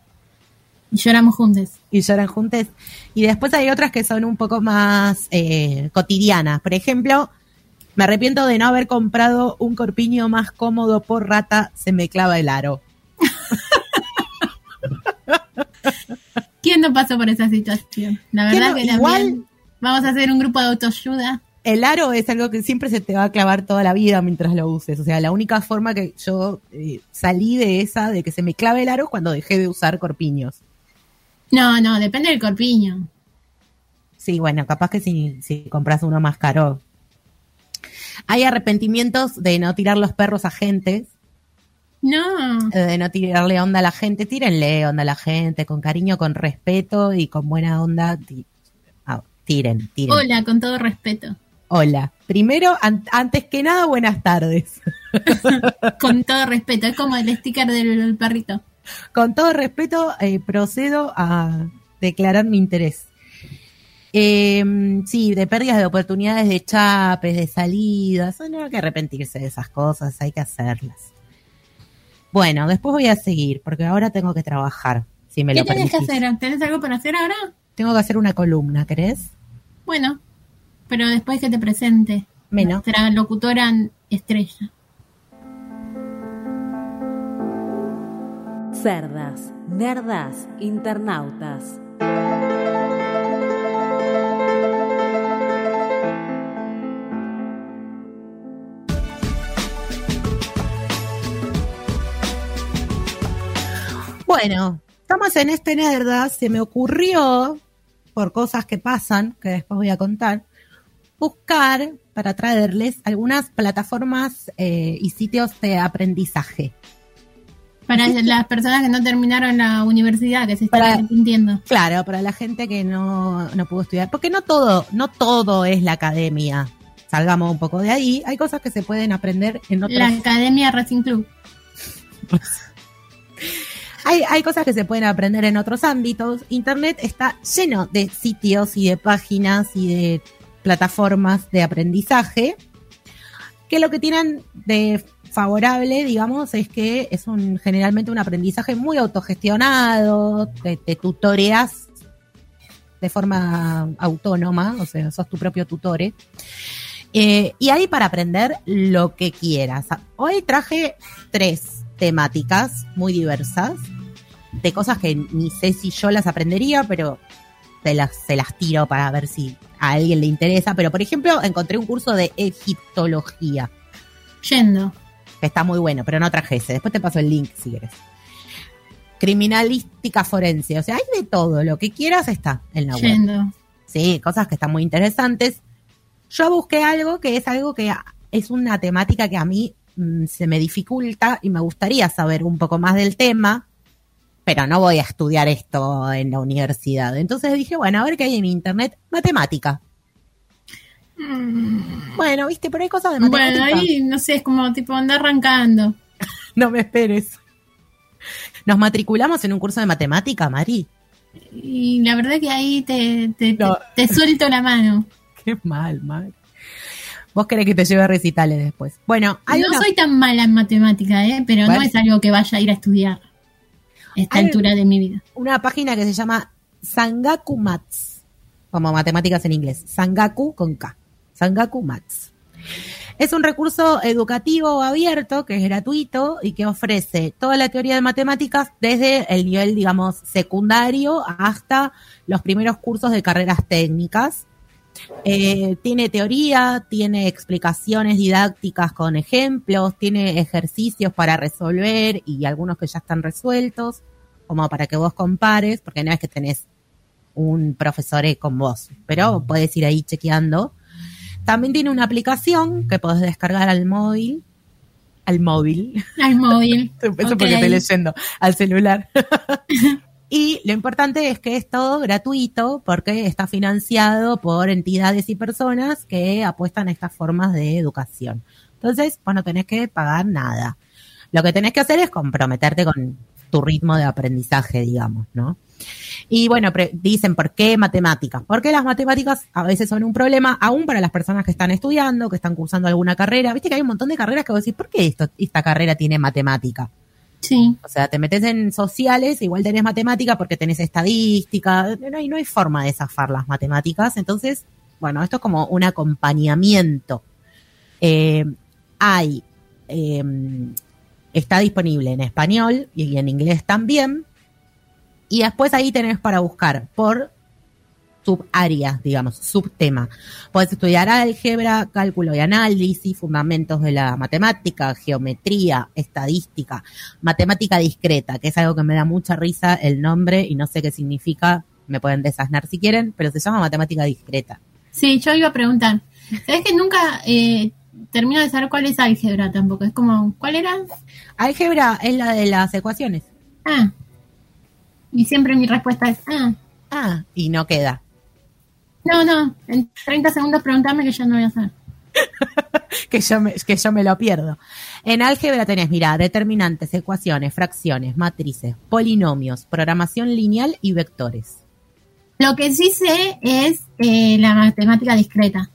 y lloramos juntos. y lloran juntos. Y después hay otras que son un poco más eh, cotidianas. Por ejemplo, me arrepiento de no haber comprado un corpiño más cómodo por rata, se me clava el aro. ¿Quién no pasó por esa situación? La ¿Quién verdad no? que Igual- también vamos a hacer un grupo de autoayuda. El aro es algo que siempre se te va a clavar toda la vida mientras lo uses. O sea, la única forma que yo eh, salí de esa, de que se me clave el aro, es cuando dejé de usar corpiños. No, no, depende del corpiño. Sí, bueno, capaz que si, si compras uno más caro. Hay arrepentimientos de no tirar los perros a gente, No, eh, de no tirarle onda a la gente. Tírenle onda a la gente, con cariño, con respeto y con buena onda. ti- tiren, tiren. hola, con todo respeto. Hola. Primero, an- antes que nada, buenas tardes. Con todo respeto. Es como el sticker del perrito. Con todo respeto, eh, procedo a declarar mi interés. Eh, sí, de pérdidas de oportunidades de chapes, de salidas. No hay que arrepentirse de esas cosas, hay que hacerlas. Bueno, después voy a seguir, porque ahora tengo que trabajar, si me ¿Qué lo tenés que hacer? ¿Tenés algo para hacer ahora? Tengo que hacer una columna, ¿querés? Bueno, pero después que te presente. Menos. Nuestra locutora estrella. Cerdas, nerdas, internautas. Bueno, estamos en este Nerda. Se me ocurrió, por cosas que pasan, que después voy a contar, buscar para traerles algunas plataformas eh, y sitios de aprendizaje. Para las personas que no terminaron la universidad, que se están arrepintiendo. Claro, para la gente que no, no pudo estudiar. Porque no todo, no todo es la academia. Salgamos un poco de ahí. Hay cosas que se pueden aprender en otros La Academia Racing Club. Hay, hay cosas que se pueden aprender en otros ámbitos. Internet está lleno de sitios y de páginas y de plataformas de aprendizaje que lo que tienen de favorable, digamos, es que es un generalmente un aprendizaje muy autogestionado, te, te tutoreas de forma autónoma, o sea, sos tu propio tutore. Eh, y hay para aprender lo que quieras. Hoy traje tres temáticas muy diversas, de cosas que ni sé si yo las aprendería, pero se las, se las tiro para ver si a alguien le interesa. Pero, por ejemplo, encontré un curso de egiptología, Yendo. que está muy bueno, pero no traje ese. Después te paso el link si quieres. Criminalística forense, o sea, hay de todo, lo que quieras está en la web. Yendo. Sí, cosas que están muy interesantes. Yo busqué algo que es algo que es una temática que a mí mm, se me dificulta y me gustaría saber un poco más del tema, pero no voy a estudiar esto en la universidad. Entonces dije, bueno, a ver qué hay en internet. Matemática. Bueno, viste, pero hay cosas de matemática. Bueno, ahí no sé, es como tipo andar arrancando. No me esperes. Nos matriculamos en un curso de matemática, Mari. Y la verdad que ahí te, te, te- No. te suelto la mano. Qué mal, mal. Vos querés que te lleve a recitales después. Bueno, hay no una- soy tan mala en matemática, ¿eh? pero no es algo que vaya a ir a estudiar esta Hay- altura de mi vida. una página que se llama Sangaku Mats, como matemáticas en inglés. Sangaku con K. Sangaku Mats. Es un recurso educativo abierto que es gratuito y que ofrece toda la teoría de matemáticas desde el nivel, digamos, secundario hasta los primeros cursos de carreras técnicas. Eh, tiene teoría, tiene explicaciones didácticas con ejemplos, tiene ejercicios para resolver y algunos que ya están resueltos, como para que vos compares, porque no es que tenés un profesor eh, con vos, pero puedes ir ahí chequeando. También tiene una aplicación que podés descargar al móvil. Al móvil. Al móvil. Eso Ok. porque estoy leyendo al celular. y lo importante es que es todo gratuito porque está financiado por entidades y personas que apuestan a estas formas de educación. Entonces, vos no tenés que pagar nada. Lo que tenés que hacer es comprometerte con tu ritmo de aprendizaje, digamos, ¿no? Y bueno, dicen, ¿por qué matemáticas? Porque las matemáticas a veces son un problema, aún para las personas que están estudiando, que están cursando alguna carrera. Viste que hay un montón de carreras que vos decís, ¿por qué esta carrera tiene matemática? Sí. O sea, te metes en sociales, igual tenés matemática porque tenés estadística, no hay, no hay forma de zafar las matemáticas. Entonces, bueno, esto es como un acompañamiento. Eh, hay, eh, está disponible en español y en inglés también. Y después ahí tenés para buscar por subáreas, digamos, subtema. Puedes estudiar álgebra, cálculo y análisis, fundamentos de la matemática, geometría, estadística, matemática discreta, que es algo que me da mucha risa el nombre y no sé qué significa, me pueden desasnar si quieren, pero se llama matemática discreta. Sí, yo iba a preguntar. ¿Sabes que nunca eh, termino de saber cuál es álgebra tampoco? Es como, ¿cuál era? Álgebra es la de las ecuaciones. Ah. Y siempre mi respuesta es, ah. Ah, y no queda. No, no, en 30 segundos preguntame que ya no voy a saber. que yo me, que yo me lo pierdo. En álgebra tenés, mira, determinantes, ecuaciones, fracciones, matrices, polinomios, programación lineal y vectores. Lo que sí sé es eh, la matemática discreta.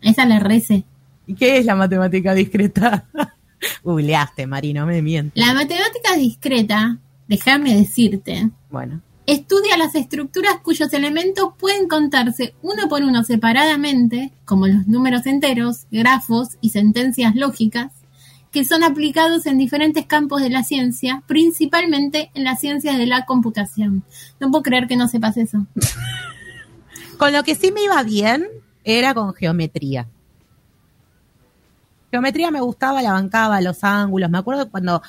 Esa la recé. ¿Y qué es la matemática discreta? Googleaste, Mari, no me mientas. La matemática discreta, déjame decirte, Bueno, estudia las estructuras cuyos elementos pueden contarse uno por uno separadamente, como los números enteros, grafos y sentencias lógicas, que son aplicados en diferentes campos de la ciencia, principalmente en las ciencias de la computación. No puedo creer que no sepas eso. con lo que sí me iba bien era con geometría. Geometría me gustaba, la bancaba, los ángulos. Me acuerdo cuando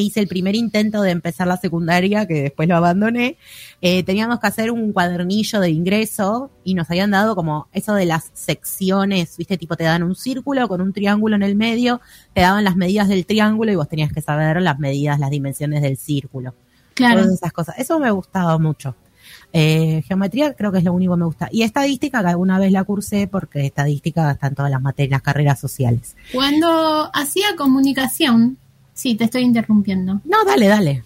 hice el primer intento de empezar la secundaria, que después lo abandoné, eh, teníamos que hacer un cuadernillo de ingreso y nos habían dado como eso de las secciones, viste, tipo te dan un círculo con un triángulo en el medio, te daban las medidas del triángulo y vos tenías que saber las medidas, las dimensiones del círculo. Claro. Todas esas cosas. Eso me gustaba mucho. Eh, geometría creo que es lo único que me gusta. Y estadística, que alguna vez la cursé porque estadística está en todas las materias, las carreras sociales. Cuando hacía comunicación, sí, te estoy interrumpiendo. No, dale, dale.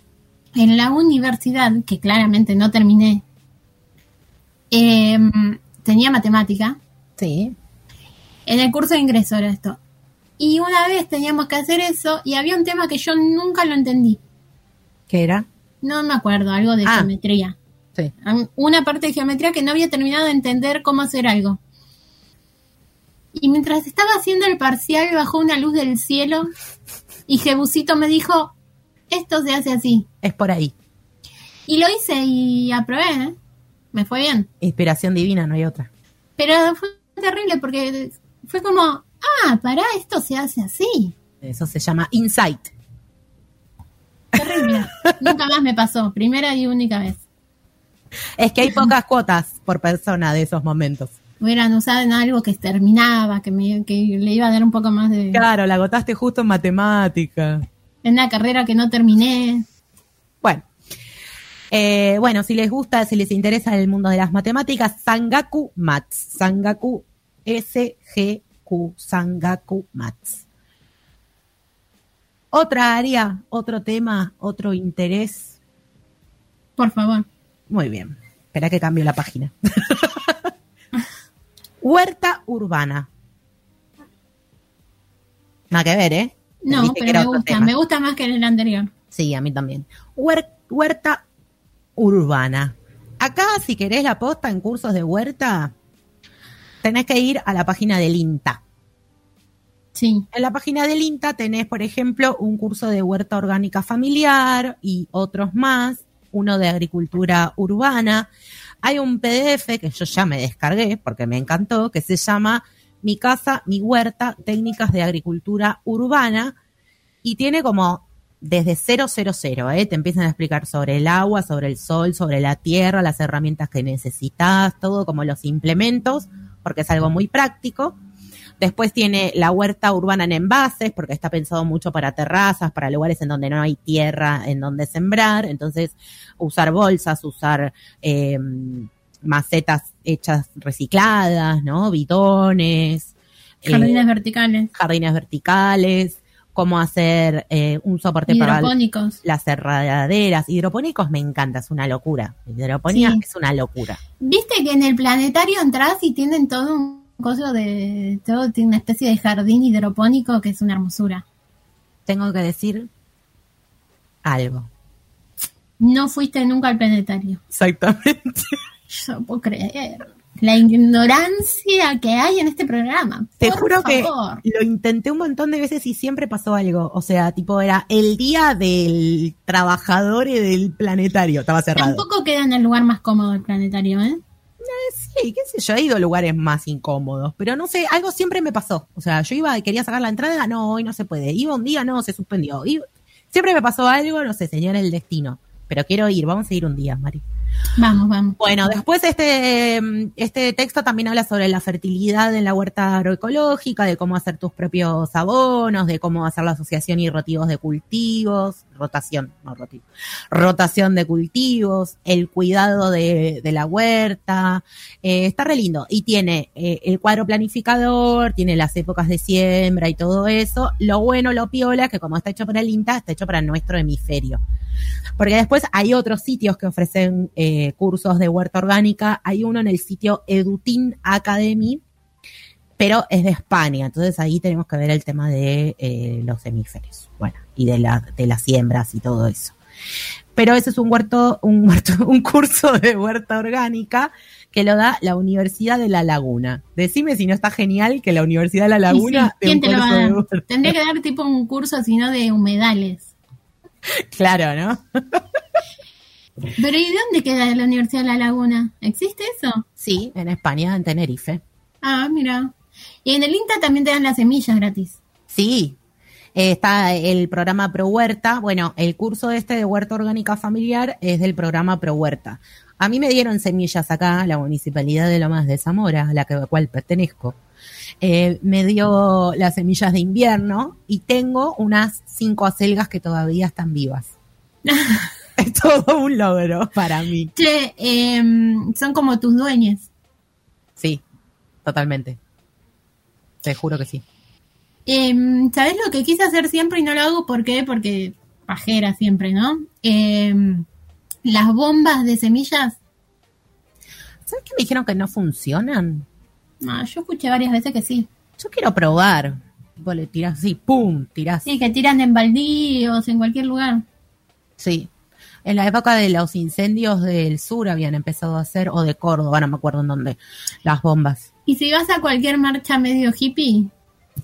en la universidad, que claramente no terminé, em, tenía matemática. Sí. En el curso de ingreso era esto. Y una vez teníamos que hacer eso y había un tema que yo nunca lo entendí. ¿Qué era? No me acuerdo, algo de Ah. geometría. Sí. Una parte de geometría que no había terminado de entender cómo hacer algo. Y mientras estaba haciendo el parcial bajó una luz del cielo y Jebusito me dijo, esto se hace así. Es por ahí. Y lo hice y aprobé, ¿eh? Me fue bien. Inspiración divina, no hay otra. Pero fue terrible porque fue como, ah, pará, esto se hace así. Eso se llama insight. Terrible. Nunca más me pasó. Primera y única vez. Es que hay pocas cuotas por persona de esos momentos. Hubieran usado en algo que terminaba, que, me, que le iba a dar un poco más de... Claro, la agotaste justo en matemática. En una carrera que no terminé. Bueno. Eh, bueno, si les gusta, si les interesa el mundo de las matemáticas, Sangaku Mats. Sangaku S-G-Q. Sangaku Mats. Otra área, otro tema, otro interés. Por favor. Muy bien. Espera que cambio la página. Huerta urbana. Nada que ver, ¿eh? No, pero me gusta. tema. Me gusta más que en el anterior. Sí, a mí también. Huer- huerta urbana. Acá, si querés la posta en cursos de huerta, tenés que ir a la página del INTA. Sí. En la página del INTA tenés, por ejemplo, un curso de huerta orgánica familiar y otros más, uno de agricultura urbana. Hay un PDF que yo ya me descargué porque me encantó, que se llama Mi casa, mi huerta, técnicas de agricultura urbana y tiene como desde 000, ¿eh? te empiezan a explicar sobre el agua, sobre el sol, sobre la tierra, las herramientas que necesitas, todo como los implementos, porque es algo muy práctico. Después tiene la huerta urbana en envases, porque está pensado mucho para terrazas, para lugares en donde no hay tierra en donde sembrar. Entonces, usar bolsas, usar eh, macetas hechas recicladas, ¿no? Bidones. eh, Jardines verticales. jardines verticales, cómo hacer eh, un soporte para las cerraderas. Hidropónicos me encanta, es una locura. Hidroponía Sí. es una locura. Viste que en el planetario entras y tienen todo un coso de. Todo tiene una especie de jardín hidropónico que es una hermosura. Tengo que decir algo. No fuiste nunca al planetario. Exactamente. Yo no puedo creer. La ignorancia que hay en este programa. Te Por juro que lo intenté un montón de veces y siempre pasó algo. O sea, tipo, era el día del trabajador y del planetario. Estaba cerrado. Tampoco queda en el lugar más cómodo del planetario, ¿eh? Sí, qué sé yo, he ido a lugares más incómodos, pero no sé, algo siempre me pasó. O sea, yo iba y quería sacar la entrada, no, hoy no se puede. Iba un día, no, se suspendió. Iba- siempre me pasó algo, no sé, señora el destino. Pero quiero ir, vamos a ir un día, Mari. Vamos, vamos. Bueno, después este, mm, este texto también habla sobre la fertilidad en la huerta agroecológica, de cómo hacer tus propios abonos, de cómo hacer la asociación y rotivos de cultivos, rotación, no rotivo, rotación de cultivos, el cuidado de, de la huerta, eh, está re lindo. Y tiene eh, el cuadro planificador, tiene las épocas de siembra y todo eso. Lo bueno, lo piola, es que como está hecho para el INTA, está hecho para nuestro hemisferio. Porque después hay otros sitios que ofrecen eh, cursos de huerta orgánica. Hay uno en el sitio Edutin Academy, pero es de España. Entonces ahí tenemos que ver el tema de eh, los hemisferios. Bueno, y de, la, de las siembras y todo eso. Pero ese es un huerto, un huerto, un curso de huerta orgánica que lo da la Universidad de La Laguna. Decime si no está genial que la Universidad de La sí, Laguna ¿Quién te lo va a dar? Tendría que dar tipo un curso, sino de humedales. Claro, ¿no? Pero ¿y dónde queda la Universidad de La Laguna? ¿Existe eso? Sí, en España, en Tenerife. Ah, mira. Y en el INTA también te dan las semillas gratis. Sí, eh, está el programa Pro Huerta. Bueno, el curso este de huerta orgánica familiar es del programa Pro Huerta. A mí me dieron semillas acá, la municipalidad de Lomas de Zamora, a la que, a la cual pertenezco. Eh, me dio las semillas de invierno y tengo unas cinco acelgas que todavía están vivas. es todo un logro para mí. Che, em, son como tus dueños. Sí, totalmente. Te juro que sí. Em, ¿Sabes lo que quise hacer siempre y no lo hago? ¿Por qué? Porque pajera siempre, ¿no? Em, las bombas de semillas. ¿Sabes que me dijeron que no funcionan? Ah, yo escuché varias veces que sí. Yo quiero probar. Tipo, le tirás así, ¡pum! Tirás. Sí, que tiran en baldíos, en cualquier lugar. Sí. En la época de los incendios del sur habían empezado a hacer, o de Córdoba, no me acuerdo en dónde, las bombas. Y si vas a cualquier marcha medio hippie,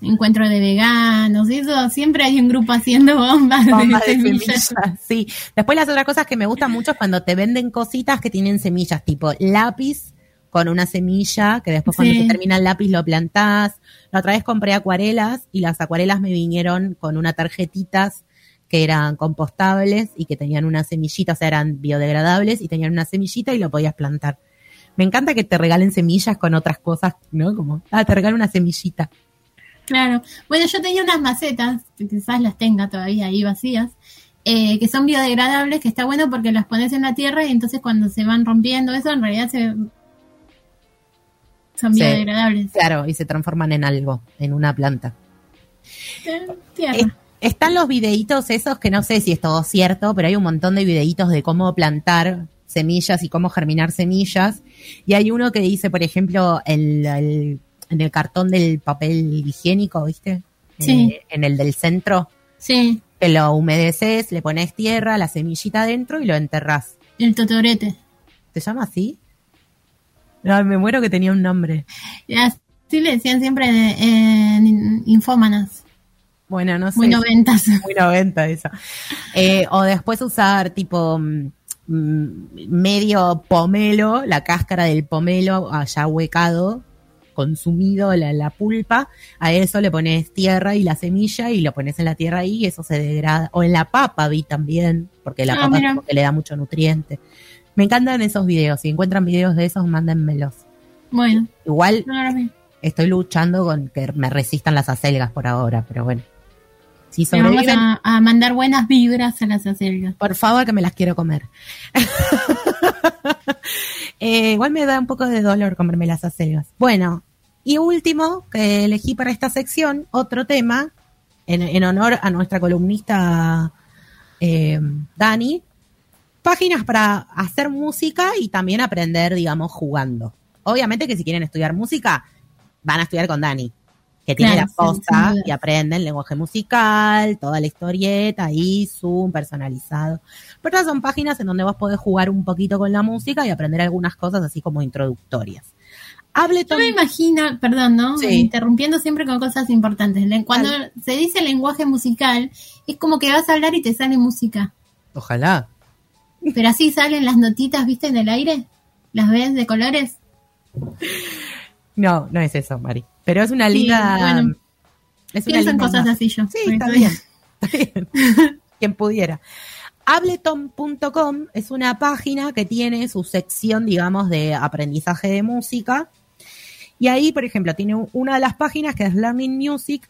encuentro de veganos, eso, siempre hay un grupo haciendo bombas, Bombas de de semillas. semillas, sí. Después las otras cosas que me gustan mucho es cuando te venden cositas que tienen semillas, tipo lápiz con una semilla, que después cuando Sí. se termina el lápiz lo plantás. La otra vez compré acuarelas y las acuarelas me vinieron con unas tarjetitas que eran compostables y que tenían una semillita, o sea, eran biodegradables y tenían una semillita y lo podías plantar. Me encanta que te regalen semillas con otras cosas, ¿no? Como, ah, te regalo una semillita. Claro. Bueno, yo tenía unas macetas, que quizás las tenga todavía ahí vacías, eh, que son biodegradables, que está bueno porque las pones en la tierra y entonces cuando se van rompiendo eso, en realidad se... son Sí. biodegradables. Claro, y se transforman en algo, en una planta. Tierra. Eh, están los videitos esos que no sé si es todo cierto, pero hay un montón de videitos de cómo plantar semillas y cómo germinar semillas. Y hay uno que dice, por ejemplo, el, el- en el cartón del papel higiénico, ¿viste? Sí. Eh, en el del centro, Sí, que lo humedeces, le pones tierra, la semillita adentro y lo enterrás. el totorete. ¿Se llama así? No, me muero que tenía un nombre. Así Sí, le decían siempre en, en Infómanas. Bueno, no sé. Muy noventas. Muy 90 esa. Eh, o después usar tipo mm, medio pomelo, la cáscara del pomelo allá huecado, consumido la, la pulpa, a eso le pones tierra y la semilla y lo pones en la tierra ahí y eso se degrada. O en la papa vi también, porque la Ah, papa como que le da mucho nutriente. Me encantan esos videos. Si encuentran videos de esos, mándenmelos. Bueno, Igual no estoy luchando con que me resistan las acelgas por ahora, pero bueno. Si Le vamos sobreviven, a, a mandar buenas vibras a las acelgas. por favor, que me las quiero comer. Eh, igual me da un poco de dolor comerme las acelgas. Bueno, y último que elegí para esta sección, otro tema, en, en honor a nuestra columnista eh, Dani, páginas para hacer música y también aprender, digamos, jugando. Obviamente que si quieren estudiar música, van a estudiar con Dani, que tiene Claro, la sí, posta y aprenden lenguaje musical, toda la historieta, ahí, Zoom, personalizado. Pero estas son páginas en donde vos podés jugar un poquito con la música y aprender algunas cosas así como introductorias. Yo Ableton, me imagino, perdón, ¿no? Sí. Interrumpiendo siempre con cosas importantes. Cuando se dice lenguaje musical, es como que vas a hablar y te sale música. ojalá. Pero así salen las notitas, ¿viste? En el aire. ¿Las ves de colores? No, no es eso, Mari. Pero es una Sí, linda. bueno. es una en linda cosas así yo. Sí, está bien. Está bien. Quien pudiera. Ableton.com es una página que tiene su sección, digamos, de aprendizaje de música. Y ahí, por ejemplo, tiene una de las páginas que es Learning Music,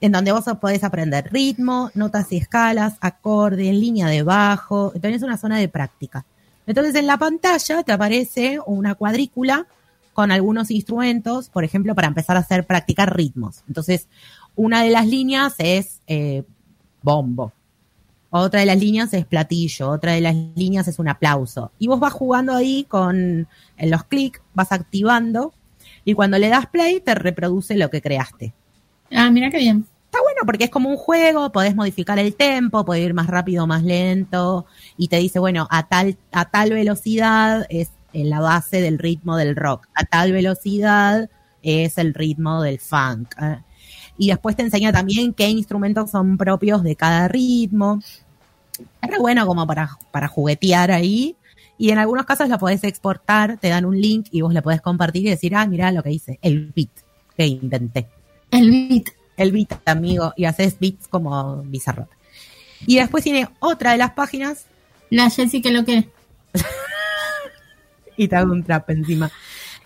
en donde vos podés aprender ritmo, notas y escalas, acordes, línea de bajo. Tenés una zona de práctica. Entonces, en la pantalla te aparece una cuadrícula con algunos instrumentos, por ejemplo, para empezar a hacer practicar ritmos. Entonces, una de las líneas es eh, bombo. Otra de las líneas es platillo, otra de las líneas es un aplauso. Y vos vas jugando ahí con en los clics, vas activando y cuando le das play te reproduce lo que creaste. Ah, mira qué bien. Está bueno porque es como un juego, podés modificar el tempo, podés ir más rápido más lento y te dice, bueno, a tal, a tal velocidad es en la base del ritmo del rock, a tal velocidad es el ritmo del funk. ¿eh? Y después te enseña también qué instrumentos son propios de cada ritmo. Es re bueno como para, para juguetear ahí. Y en algunos casos la podés exportar, te dan un link y vos le podés compartir y decir, ah, mirá lo que hice, el beat que inventé El beat. el beat, amigo, y haces beats como bizarrota. Y después tiene otra de las páginas La Jessica lo que. y te hago un trap encima,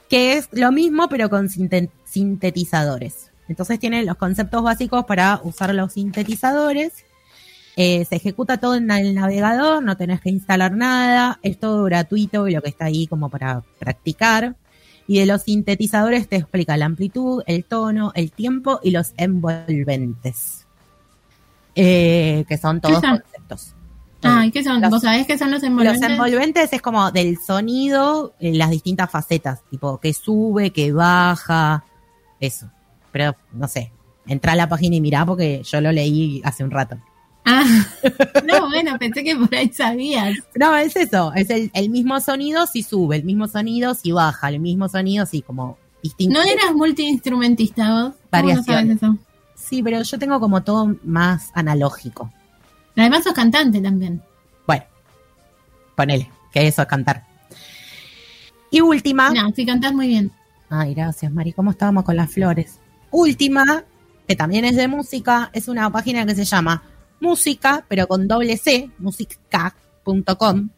que es lo mismo pero con sinte- sintetizadores. Entonces tiene los conceptos básicos para usar los sintetizadores. Eh, se ejecuta todo en el navegador, no tenés que instalar nada, es todo gratuito y lo que está ahí como para practicar. Y de los sintetizadores te explica la amplitud, el tono, el tiempo y los envolventes. Eh, que son todos ¿Qué son? Los- ¿Vos sabés qué son los Los envolventes? envolventes es como del sonido en las distintas facetas, tipo que sube, que baja, eso. Pero no sé, entra a la página y mirá porque yo lo leí hace un rato. Ah, no, bueno, pensé que por ahí sabías. No, es eso, es el, el mismo sonido si sube, el mismo sonido si baja, el mismo sonido si como distinto. ¿No eras multiinstrumentista vos? ¿Cómo no sabes eso? Sí, pero yo tengo como todo más analógico. Además sos cantante también. Bueno, ponele, que eso es cantar. Y última. No, si cantás muy bien. Ay, gracias, Mari. ¿Cómo estábamos con las flores? Última, que también es de música, es una página que se llama Música, pero con doble C, musica.com.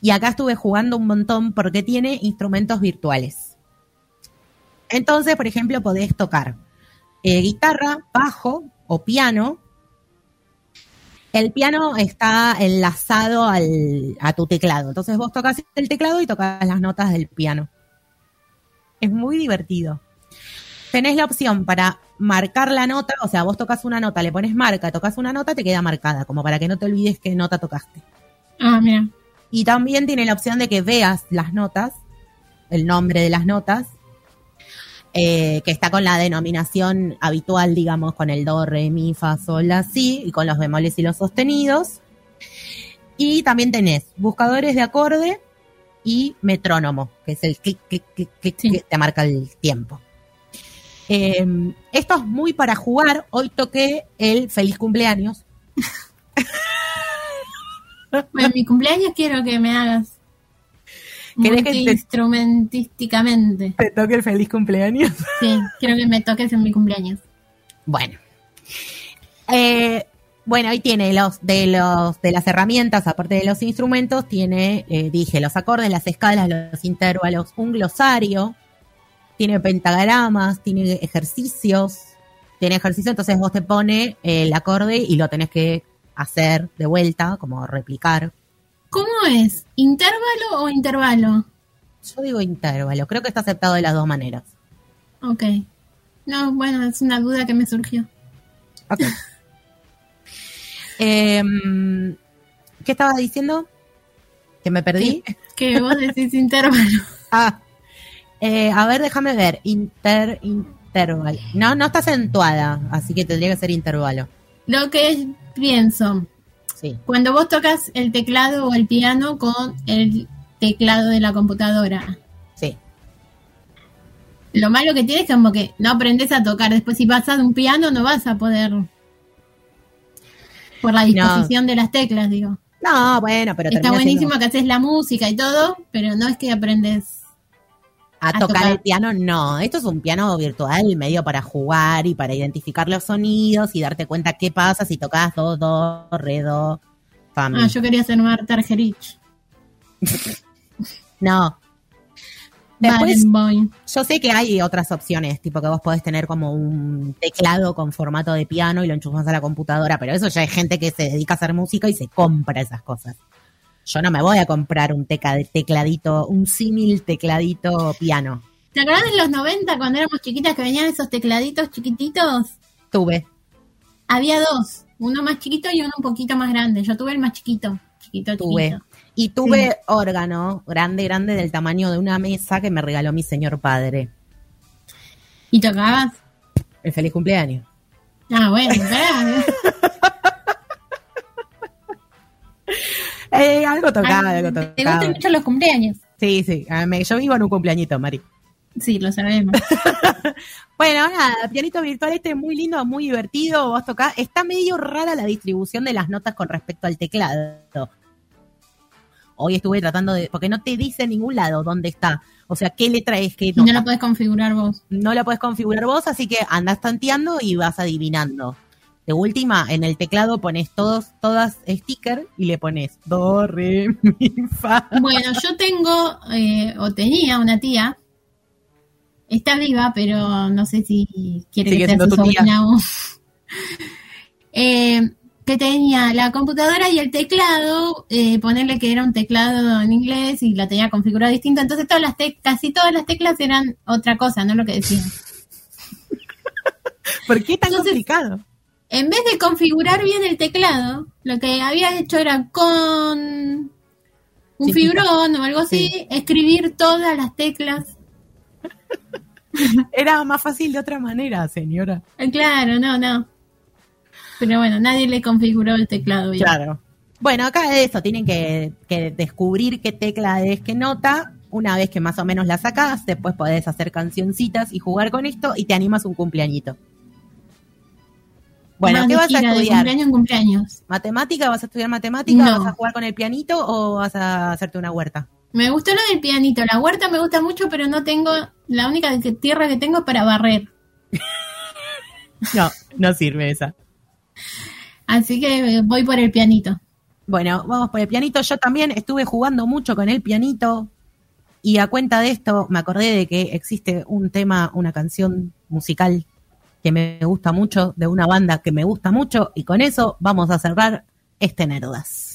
Y acá estuve jugando un montón porque tiene instrumentos virtuales. Entonces, por ejemplo, podés tocar eh, guitarra, bajo o piano. El piano está enlazado al, a tu teclado. Entonces vos tocas el teclado y tocas las notas del piano. Es muy divertido. Tenés la opción para marcar la nota, o sea, vos tocas una nota, le pones marca, tocas una nota, te queda marcada, como para que no te olvides qué nota tocaste. Ah, mira. Y también tiene la opción de que veas las notas, el nombre de las notas, eh, que está con la denominación habitual, digamos, con el do, re, mi, fa, sol, la, si, y con los bemoles y los sostenidos. Y también tenés buscadores de acorde y metrónomo, que es el clic, clic, clic, clic, Sí. que te marca el tiempo. Eh, esto es muy para jugar. Hoy toqué el feliz cumpleaños. Bueno, en mi cumpleaños quiero que me hagas ¿Querés que te- multiinstrumentísticamente. ¿Te toqué el feliz cumpleaños? Sí, quiero que me toques en mi cumpleaños. Bueno. Eh, bueno, ahí tiene los de los de las herramientas, aparte de los instrumentos, tiene, eh, dije, los acordes, las escalas, los intervalos, un glosario, tiene pentagramas, tiene ejercicios, tiene ejercicio, entonces vos te pone el acorde y lo tenés que hacer de vuelta, como replicar. ¿Cómo es? ¿Intervalo o intervalo? Yo digo intervalo, creo que está aceptado de las dos maneras. Ok. No, bueno, es una duda que me surgió. Ok. Em, ¿Qué estabas diciendo? ¿Que me perdí? Que vos decís intervalo. Ah, eh, a ver, déjame ver. Inter, intervalo. No, no está acentuada, así que tendría que ser intervalo. Lo que pienso, Sí. cuando vos tocas el teclado o el piano con el teclado de la computadora, Sí. lo malo que tienes es como que no aprendes a tocar. Después, si vas a un piano, no vas a poder. Por la disposición de las teclas, digo. No, bueno, pero Está buenísimo siendo- que haces la música y todo, pero no es que aprendes. A, a tocar, tocar. el piano, no. Esto es un piano virtual, medio para jugar y para identificar los sonidos y darte cuenta qué pasa si tocas do, do, re, do. Ah, yo quería ser Marta Argerich. No. Después. Yo sé que hay otras opciones, tipo que vos podés tener como un teclado con formato de piano y lo enchufas a la computadora, pero eso ya hay gente que se dedica a hacer música y se compra esas cosas. Yo no me voy a comprar un teca de tecladito, un símil tecladito piano. ¿Te acuerdas de los 90 cuando éramos chiquitas que venían esos tecladitos chiquititos? Tuve. Había dos, uno más chiquito y uno un poquito más grande. Yo tuve el más chiquito, chiquito, Tuve. chiquito. Y tuve órgano grande, grande del tamaño de una mesa que me regaló mi señor padre. ¿Y tocabas? El feliz cumpleaños. Ah, bueno, Eh, algo tocaba, Ah, algo Te tocaba. gustan mucho los cumpleaños. Sí, sí. Yo vivo en un cumpleañito, Mari. Sí, lo sabemos. Bueno, nada, pianito virtual este es muy lindo, muy divertido, vos tocás. Está medio rara la distribución de las notas con respecto al teclado. Hoy estuve tratando de, porque no te dice en ningún lado dónde está. O sea, qué letra es, qué Y no lo puedes configurar vos. No la puedes configurar vos, así que andás tanteando y vas adivinando. De última, en el teclado pones todos, todas sticker y le pones do, re, mi, fa. Bueno, yo tengo, eh, o tenía una tía, está viva, pero no sé si quiere Sigue que sea su sobrina o... Eh, que tenía la computadora y el teclado, eh, ponerle que era un teclado en inglés y la tenía configurado distinto, entonces todas las tec- casi todas las teclas eran otra cosa, no lo que decía. ¿Por qué tan Entonces- complicado? En vez de configurar bien el teclado, lo que había hecho era con un Chiquita. fibrón o algo así, Sí. escribir todas las teclas Era más fácil de otra manera, señora. Eh, Claro, no, no. Pero bueno, nadie le configuró el teclado bien. Claro. Bueno, acá es eso, tienen que, que descubrir qué tecla es qué nota. Una vez que más o menos la sacás, después podés hacer cancioncitas y jugar con esto y te animas un cumpleañito. Bueno, Más ¿qué vas a gira de estudiar? cumpleaños en cumpleaños. ¿Matemática? ¿Vas a estudiar matemática? No. ¿Vas a jugar con el pianito o vas a hacerte una huerta? Me gustó lo del pianito. La huerta me gusta mucho, pero no tengo. La única tierra que tengo es para barrer. No, no sirve esa. Así que eh, voy por el pianito. Bueno, vamos por el pianito. Yo también estuve jugando mucho con el pianito y a cuenta de esto me acordé de que existe un tema, una canción musical que me gusta mucho, de una banda que me gusta mucho y con eso vamos a cerrar este Nerdas.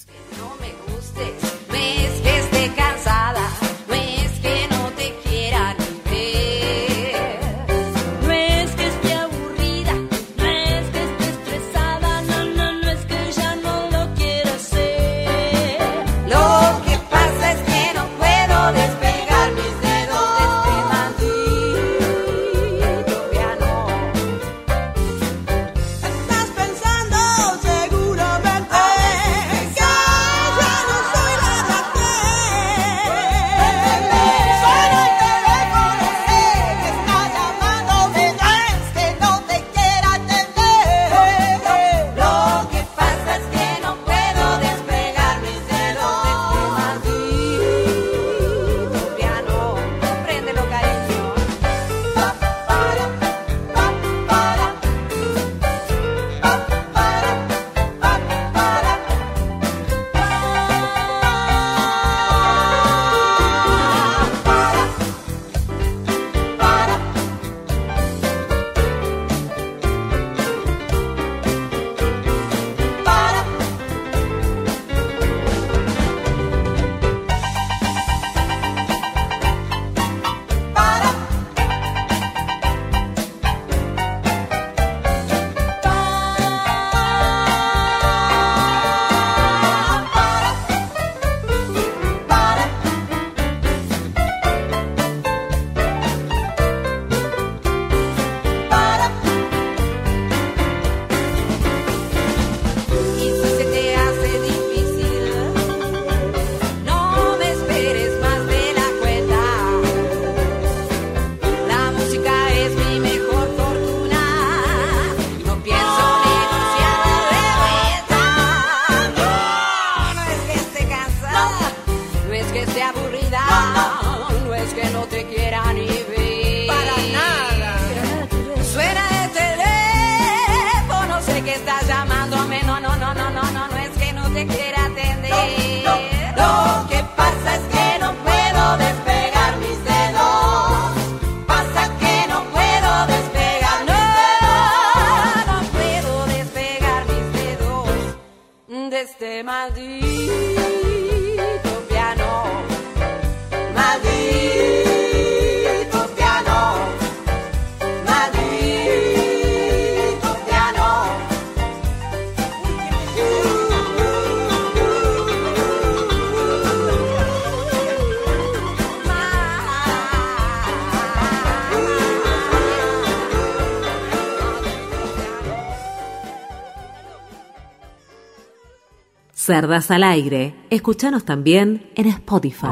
Cerdas al aire. Escuchanos también en Spotify.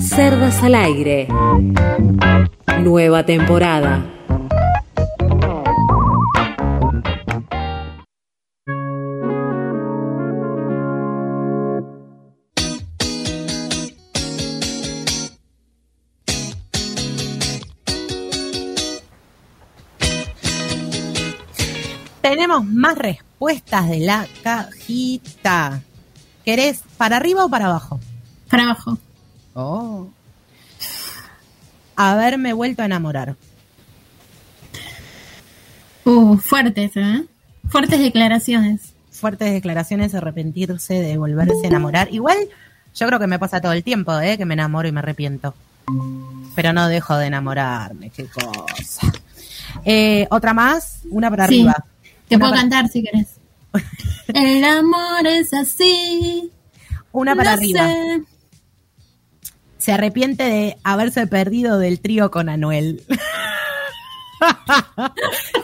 Cerdas al aire. Nueva temporada. Tenemos más respuestas de la cajita. ¿Querés para arriba o para abajo? Para abajo. Oh. Haberme vuelto a enamorar. Uh, fuertes, ¿eh? Fuertes declaraciones. Fuertes declaraciones, arrepentirse de volverse a enamorar. Igual, yo creo que me pasa todo el tiempo, ¿eh? Que me enamoro y me arrepiento. Pero no dejo de enamorarme, qué cosa. Eh, Otra más, una para Sí. arriba. Te Una puedo para- cantar si querés. El amor es así. Una para no arriba. sé. Se arrepiente de haberse perdido del trío con Anuel.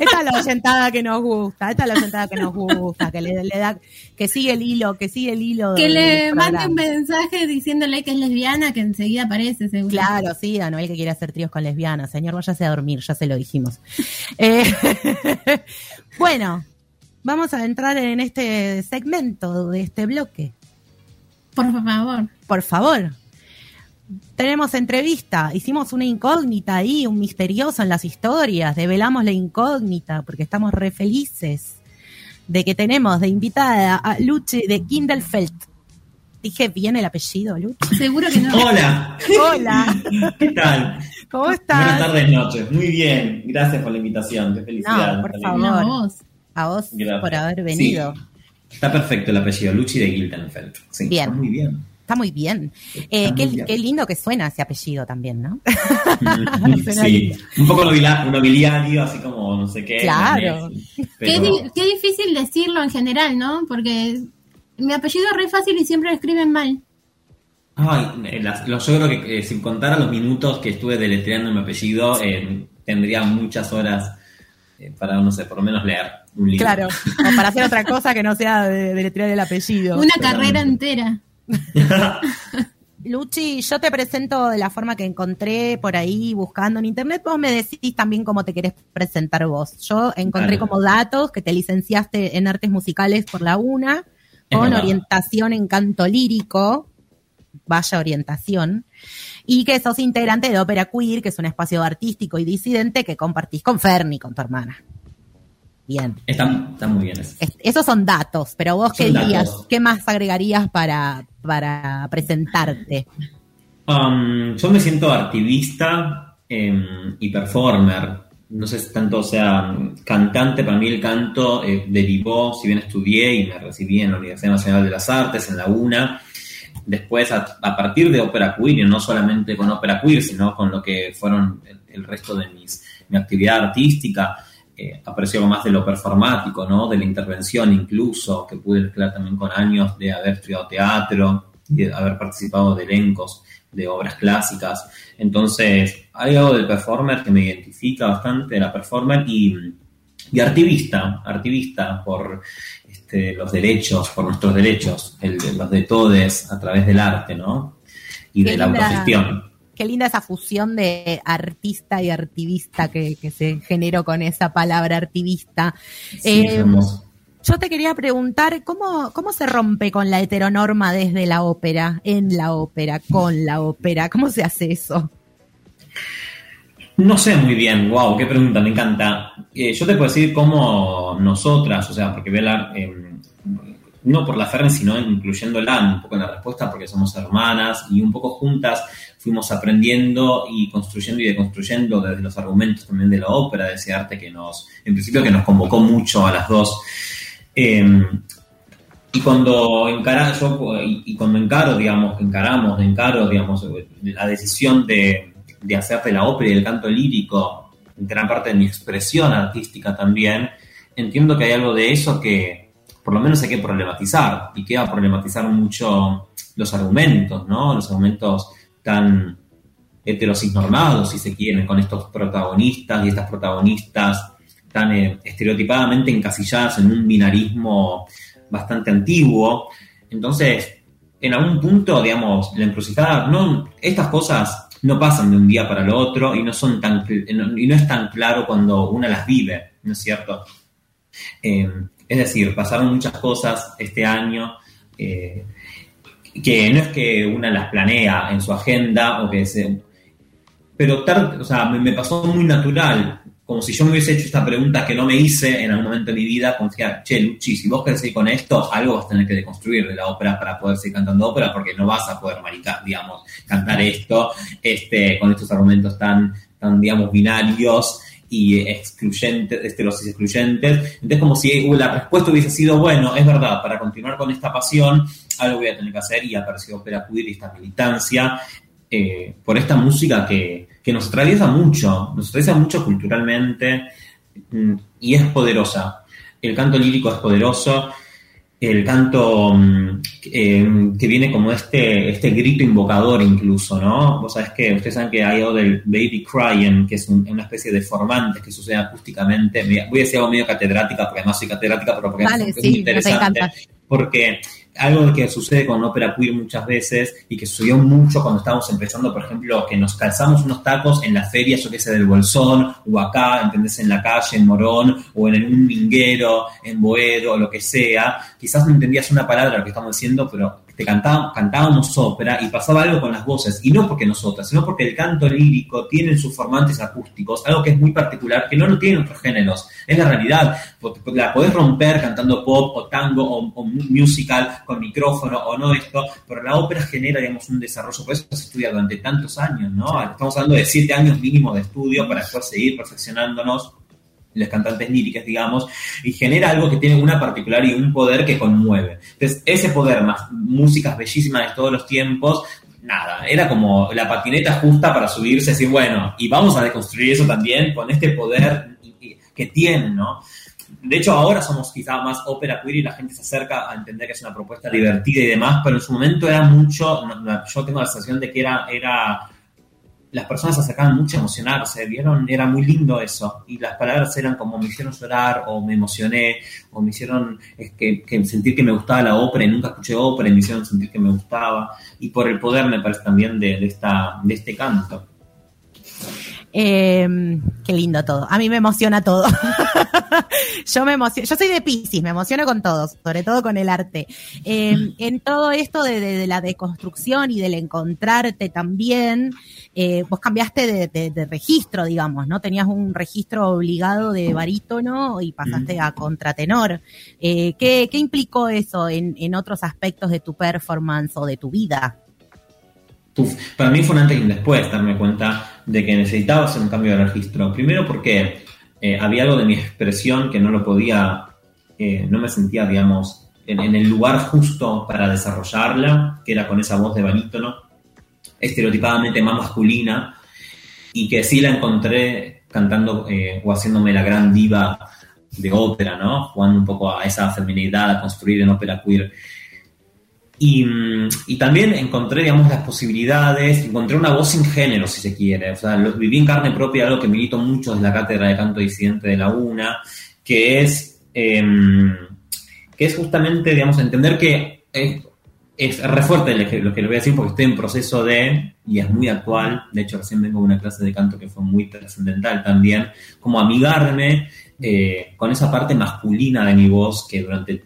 Esta es la oyentada que nos gusta, esta es la oyentada que nos gusta, que le, le da, que sigue el hilo, que sigue el hilo. Que le mande un mensaje diciéndole que es lesbiana, que enseguida aparece, seguro. Claro, sí, Anuel que quiere hacer tríos con lesbianas. Señor, váyase a dormir, ya se lo dijimos. Eh, bueno, vamos a entrar en este segmento de este bloque. Por favor. Por favor. Tenemos entrevista, hicimos una incógnita ahí, un misterioso en las historias, develamos la incógnita porque estamos re felices de que tenemos de invitada a Luche de Kindelfeld. Dije bien el apellido, Luche. Seguro que no. Hola, Hola, ¿qué tal? ¿cómo Buenas estás? tardes, noches. Muy bien, gracias por la invitación. Qué felicidad. No, por favor. Vos. A vos Gracias. por haber venido. Sí, está perfecto el apellido, Luchi de Gildenfeld. Sí, Bien. está muy bien. Está muy bien. Eh, Está qué, muy bien. qué lindo que suena ese apellido también, ¿no? Sí, un poco nobiliario, así como no sé qué. Claro. Qué, Pero, di- qué difícil decirlo en general, ¿no? Porque mi apellido es re fácil y siempre lo escriben mal. ay, las- lo- yo creo que eh, sin contar los minutos que estuve deletreando mi apellido, eh, tendría muchas horas eh, para, no sé, por lo menos leer un libro. Claro. O para hacer otra cosa que no sea de, deletrear el apellido. Una carrera entera. Luchi, yo te presento de la forma que encontré por ahí buscando en internet. Vos me decís también cómo te querés presentar vos. Yo encontré como datos que te licenciaste en artes musicales por la UNA, con orientación en canto lírico, vaya orientación, y que sos integrante de Ópera Queer, que es un espacio artístico y disidente que compartís con Ferni, con tu hermana. Bien. Está, está muy bien eso. Es- Esos son datos, pero vos qué dirías, qué más agregarías para, para presentarte? Um, yo me siento activista em, y performer. No sé si tanto sea cantante, para mí el canto eh, derivó, si bien estudié y me recibí en la Universidad Nacional de las Artes, en la UNA, después a, a partir de Ópera Queer, y no solamente con Ópera Queer, sino con lo que fueron el, el resto de mis, mi actividad artística, eh, más de lo performático, ¿no? De la intervención incluso, que pude mezclar también con años de haber estudiado teatro y de haber participado de elencos de obras clásicas. Entonces, hay algo del performer que me identifica bastante, la performer, y, y activista, activista por este, los derechos, por nuestros derechos, el los de todes a través del arte, ¿no? Y Qué de la autogestión. Qué linda esa fusión de artista y activista que, que se generó con esa palabra activista. Sí, Eh. Yo te quería preguntar, ¿cómo, ¿cómo se rompe con la heteronorma desde la ópera, en la ópera, con la ópera? ¿Cómo se hace eso? No sé muy bien, wow, qué pregunta, me encanta. Eh, yo te puedo decir cómo nosotras, o sea, porque hablar, eh, no por la Fern, sino incluyéndola un poco en la respuesta, porque somos hermanas y un poco juntas fuimos aprendiendo y construyendo y deconstruyendo desde los argumentos también de la ópera, de ese arte que nos, en principio, que nos convocó mucho a las dos. Eh, y cuando encara, yo, y, cuando encaro, digamos, encaramos, encaro, digamos, la decisión de, de hacer de la ópera y el canto lírico gran parte de mi expresión artística también, entiendo que hay algo de eso que por lo menos hay que problematizar y queda problematizar mucho los argumentos, ¿no? Los argumentos tan heterosis-normados, si se quieren, con estos protagonistas y estas protagonistas tan eh, estereotipadamente encasilladas en un binarismo bastante antiguo. Entonces, en algún punto, digamos, la encrucijada, no, estas cosas no pasan de un día para el otro y no son tan y no es tan claro cuando una las vive, ¿no es cierto? Eh, es decir, pasaron muchas cosas este año eh, que no es que una las planea en su agenda o que se, pero tarde, o sea, me, pasó muy natural como si yo me hubiese hecho esta pregunta que no me hice en algún momento de mi vida, confiar, che, Luchi, si vos querés seguir con esto, algo vas a tener que deconstruir de la ópera para poder seguir cantando ópera, porque no vas a poder maricar, digamos, cantar esto, este, con estos argumentos tan, tan, digamos, binarios y excluyentes, este, los excluyentes. Entonces, como si la respuesta hubiese sido, bueno, es verdad, para continuar con esta pasión, algo voy a tener que hacer, y apareció Ópera Queer y esta militancia, eh, por esta música que, que nos atraviesa mucho, nos atraviesa mucho culturalmente mm, y es poderosa. El canto lírico es poderoso, el canto mm, eh, que viene como este, este grito invocador incluso, ¿no? Vos sabés que, ustedes saben que hay algo del baby crying, que es un- una especie de formante que sucede acústicamente. Me- Voy a decir algo medio catedrática, porque además soy catedrática, pero porque Vale, es, sí, muy interesante. Porque algo que sucede con ópera queer muchas veces y que sucedió mucho cuando estábamos empezando, por ejemplo, que nos calzamos unos tacos en la feria, yo qué sé, del Bolsón, o acá, ¿entendés? En la calle, en Morón, o en un minguero, en Boedo, o lo que sea. Quizás no entendías una palabra lo que estamos diciendo, pero te cantábamos, ópera y pasaba algo con las voces, y no porque nosotras, sino porque el canto lírico tiene en sus formantes acústicos algo que es muy particular, que no lo tienen otros géneros, es la realidad, la podés romper cantando pop o tango o, o musical con micrófono o no esto, pero la ópera genera, digamos, un desarrollo, por eso se estudia durante tantos años, ¿no? Estamos hablando de siete años mínimo de estudio para después seguir perfeccionándonos los cantantes líricas, digamos, y genera algo que tiene una particular y un poder que conmueve. Entonces, ese poder más músicas bellísimas de todos los tiempos, nada, era como la patineta justa para subirse y decir, bueno, y vamos a deconstruir eso también con este poder que tienen, ¿no? De hecho, ahora somos quizá más ópera queer y la gente se acerca a entender que es una propuesta divertida y demás, pero en su momento era mucho, yo tengo la sensación de que era, era las personas se acercaban mucho a emocionarse, ¿vieron? Era muy lindo eso. Y las palabras eran como me hicieron llorar, o me emocioné, o me hicieron que, sentir que me gustaba la ópera y nunca escuché ópera y me hicieron sentir que me gustaba. Y por el poder, me parece también, de, esta, de este canto. Eh, qué lindo todo. A mí me emociona todo. yo me emociono, yo soy de Pisces, me emociono con todo, sobre todo con el arte. Eh, en todo esto de- de la deconstrucción y del encontrarte también, eh, vos cambiaste de, de- de registro, digamos, ¿no? Tenías un registro obligado de barítono y pasaste a contratenor. Eh, ¿qué, ¿Qué implicó eso en, en otros aspectos de tu performance o de tu vida? Uf, para mí fue un antes y un después darme cuenta de que necesitaba hacer un cambio de registro. Primero porque eh, había algo de mi expresión que no lo podía, no me sentía, digamos, en, en el lugar justo para desarrollarla, que era con esa voz de barítono, estereotipadamente más masculina, y que sí la encontré cantando eh, o haciéndome la gran diva de ópera, ¿no? Jugando un poco a esa feminidad, a construir en ópera queer. Y, mm, y también encontré, digamos, las posibilidades, encontré una voz sin género, si se quiere. O sea, viví en carne propia algo que milito mucho desde la cátedra de canto disidente de la UNA, que es, em, que es justamente, digamos, entender que es, es re fuerte lo que, lo que le voy a decir porque estoy en proceso de, y es muy actual, de hecho recién vengo de una clase de canto que fue muy trascendental también, como amigarme eh, con esa parte masculina de mi voz que durante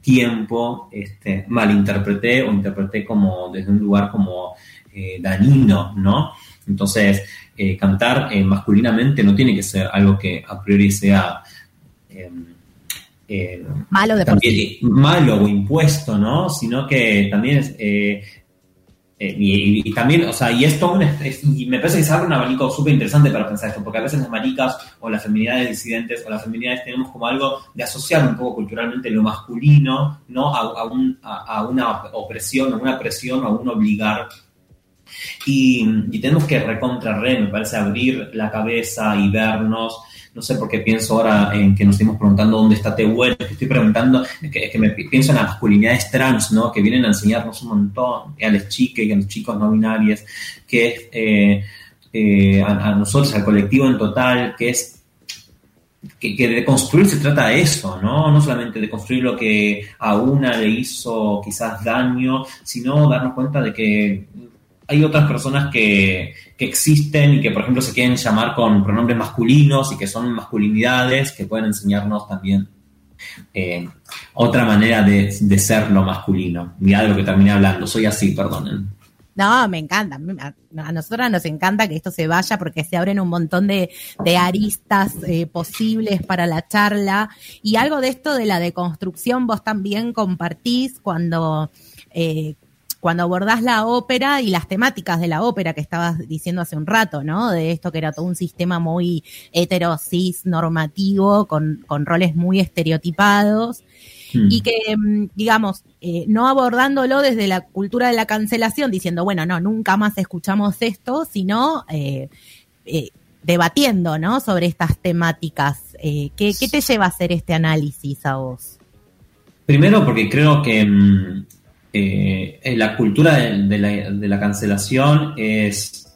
tiempo este, malinterpreté o interpreté como desde un lugar como eh, dañino, ¿no? Entonces, eh, cantar eh, masculinamente no tiene que ser algo que a priori sea eh, Malo de también, malo o impuesto, ¿no? Sino que también es... eh, eh, y, y- y también, o sea, y esto un, es- y me parece que se abre un abanico súper interesante para pensar esto, porque a veces las maricas o las feminidades disidentes o las feminidades tenemos como algo de asociar un poco culturalmente lo masculino, ¿no? A, a un- a- a una opresión, a una presión, a un obligar y, y tenemos que recontra re, me parece, abrir la cabeza y vernos. No sé por qué pienso ahora en que nos estemos preguntando dónde está Tehuel, que estoy preguntando, es que, me pi- pienso en las masculinidades trans, ¿no? Que vienen a enseñarnos un montón, a las chicas y a los chicos no binarios, que eh, eh, a, a nosotros, al colectivo en total, que es que, que de construir se trata de eso, ¿no? No solamente de construir lo que a una le hizo quizás daño, sino darnos cuenta de que hay otras personas que, que existen y que, por ejemplo, se quieren llamar con pronombres masculinos y que son masculinidades que pueden enseñarnos también eh, otra manera de, de ser lo masculino. Mirá de lo que terminé hablando, soy así, perdonen. No, me encanta. A, nosotras nos encanta que esto se vaya porque se abren un montón de, de aristas eh, posibles para la charla. Y algo de esto de la deconstrucción vos también compartís cuando, eh, cuando abordás la ópera y las temáticas de la ópera que estabas diciendo hace un rato, ¿no? De esto que era todo un sistema muy heterosis normativo, con, con roles muy estereotipados Hmm. y que, mm, digamos, eh, no abordándolo desde la cultura de la cancelación, diciendo, bueno, no, nunca más escuchamos esto, sino eh, eh, debatiendo, ¿no? Sobre estas temáticas. ¿qué, qué te lleva a hacer este análisis a vos? Primero porque creo que mm, eh, la cultura de, la, cancelación es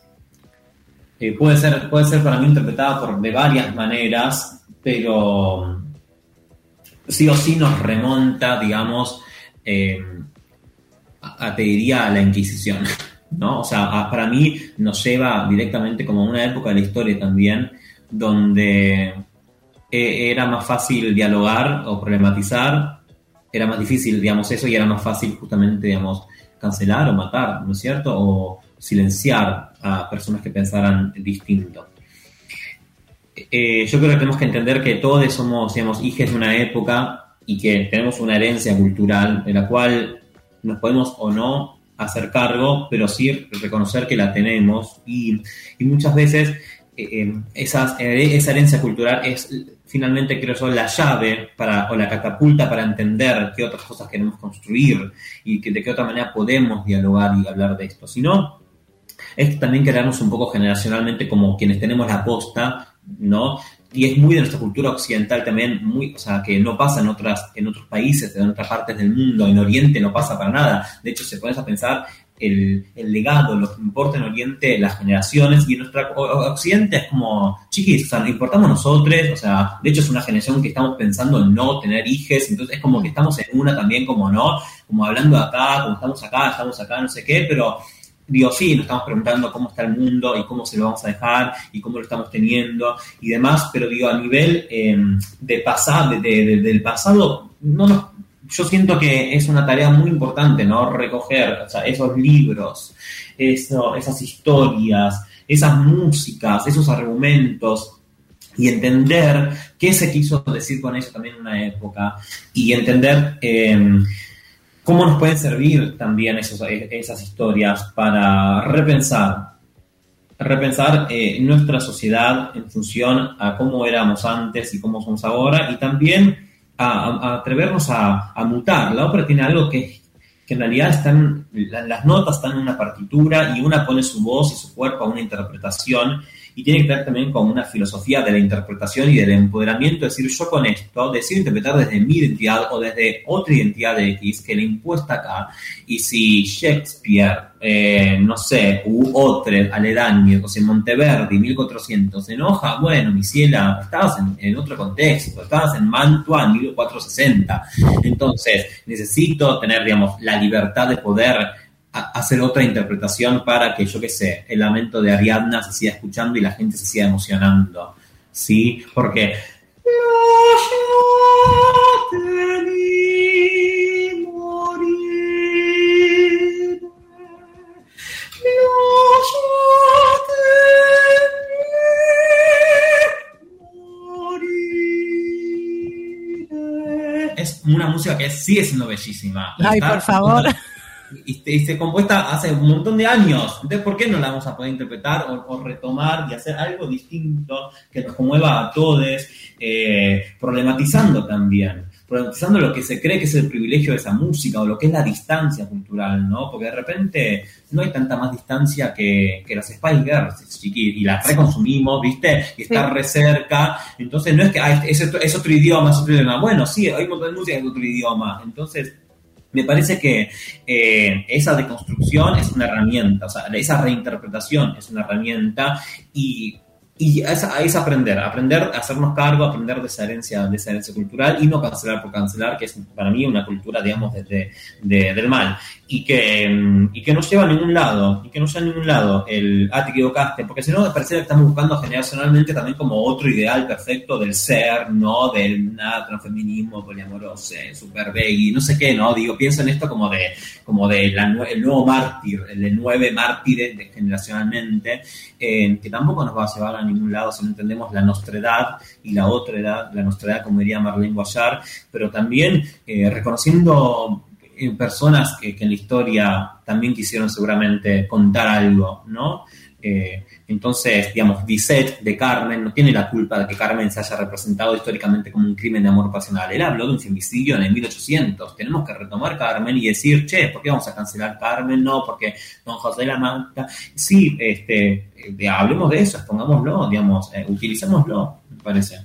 eh, puede ser puede ser para mí interpretada por de varias maneras, pero sí o sí nos remonta, digamos, eh, a, te diría a la Inquisición, ¿no? O sea, para mí nos lleva directamente como a una época de la historia también donde era más fácil dialogar o problematizar, era más difícil, digamos, eso y era más fácil justamente, digamos, cancelar o matar, ¿no es cierto? O silenciar a personas que pensaran distinto. Eh, yo creo que tenemos que entender que todos somos, digamos, hijos de una época y que tenemos una herencia cultural de la cual nos podemos o no hacer cargo, pero sí reconocer que la tenemos y, y muchas veces eh, esas- eh, esa herencia cultural es finalmente, creo yo, la llave para, o la catapulta para entender qué otras cosas queremos construir y que, de qué otra manera podemos dialogar y hablar de esto. Si no, es también quedarnos un poco generacionalmente como quienes tenemos la posta, ¿no? Y es muy de nuestra cultura occidental también, muy, o sea, que no pasa en, otras, en otros países, en otras partes del mundo, en Oriente no pasa para nada. De hecho, se pones a pensar el, legado, lo que importa en Oriente, las generaciones, y en nuestra Occidente es como, chiquis, o sea, importamos nosotros, o sea, de hecho es una generación que estamos pensando en no tener hijos, entonces es como que estamos en una también como no, como hablando de acá, como estamos acá, estamos acá, no sé qué, pero digo, sí, nos estamos preguntando cómo está el mundo y cómo se lo vamos a dejar y cómo lo estamos teniendo y demás, pero digo, a nivel eh, de pasado, de, de- del pasado, no nos- yo siento que es una tarea muy importante, ¿no? Recoger esos libros, eso, esas historias, esas músicas, esos argumentos y entender qué se quiso decir con eso también en una época y entender eh, cómo nos pueden servir también esos- esas historias para repensar, repensar eh, nuestra sociedad en función a cómo éramos antes y cómo somos ahora y también atrevernos a, mutar. La ópera tiene algo que, que en realidad están, la- las notas están en una partitura y una pone su voz y su cuerpo a una interpretación y tiene que ver también con una filosofía de la interpretación y del empoderamiento, es decir, yo con esto decido interpretar desde mi identidad o desde otra identidad de X que le impuesta acá, y si Shakespeare, eh, no sé, u otro aledaño, o sea, Monteverdi, 1400, se enoja, bueno, mi ciela, estabas en, en otro contexto, estabas en Mantua en 1460, entonces necesito tener, digamos, la libertad de poder hacer otra interpretación para que, yo qué sé, el lamento de Ariadna se siga escuchando y la gente se siga emocionando, ¿sí? Porque Es una música que sigue siendo bellísima. Ay, por favor. Y, y se compuesta hace un montón de años. Entonces, ¿por qué no la vamos a poder interpretar o, o retomar y hacer algo distinto que nos conmueva a todos, eh, problematizando también? Problematizando lo que se cree que es el privilegio de esa música o lo que es la distancia cultural, ¿no? Porque de repente no hay tanta más distancia que, que las Spice Girls, chiqui, y las reconsumimos, ¿viste? Y está Sí. re cerca. Entonces, no es que ah, es, es otro- es otro idioma, es otro idioma. Bueno, sí, hay un montón de música en otro idioma. Entonces, me parece que eh, esa deconstrucción es una herramienta, o sea, esa reinterpretación es una herramienta y, y es, es aprender, aprender a hacernos cargo, aprender de esa herencia, de esa herencia cultural y no cancelar por cancelar, que es para mí una cultura, digamos, desde de- del mal y que, mm, y que no lleva a ningún lado, y que no lleva a ningún lado el, ah, te equivocaste, porque si no, parece que estamos buscando generacionalmente también como otro ideal perfecto del ser, ¿no? Del nada, transfeminismo, poliamoroso, eh, super veggie, no sé qué, ¿no? Digo, pienso en esto como de, como de la, el nuevo mártir, el de nueve mártires de, generacionalmente, eh, que tampoco nos va a llevar a ningún lado si entendemos la nostredad y la otra edad, la nostredad, como diría Marlene Guayar, pero también eh, reconociendo eh, personas que en la historia también quisieron seguramente contar algo, ¿no? Eh, entonces, digamos, Bizet de Carmen no tiene la culpa de que Carmen se haya representado históricamente como un crimen de amor pasional. Él habló de un femicidio en el 1800. Tenemos que retomar Carmen y decir, che, ¿por qué vamos a cancelar Carmen? No, porque Don José la mata. Sí, este, eh, hablemos de eso, expongámoslo, digamos, eh, utilicémoslo, me parece.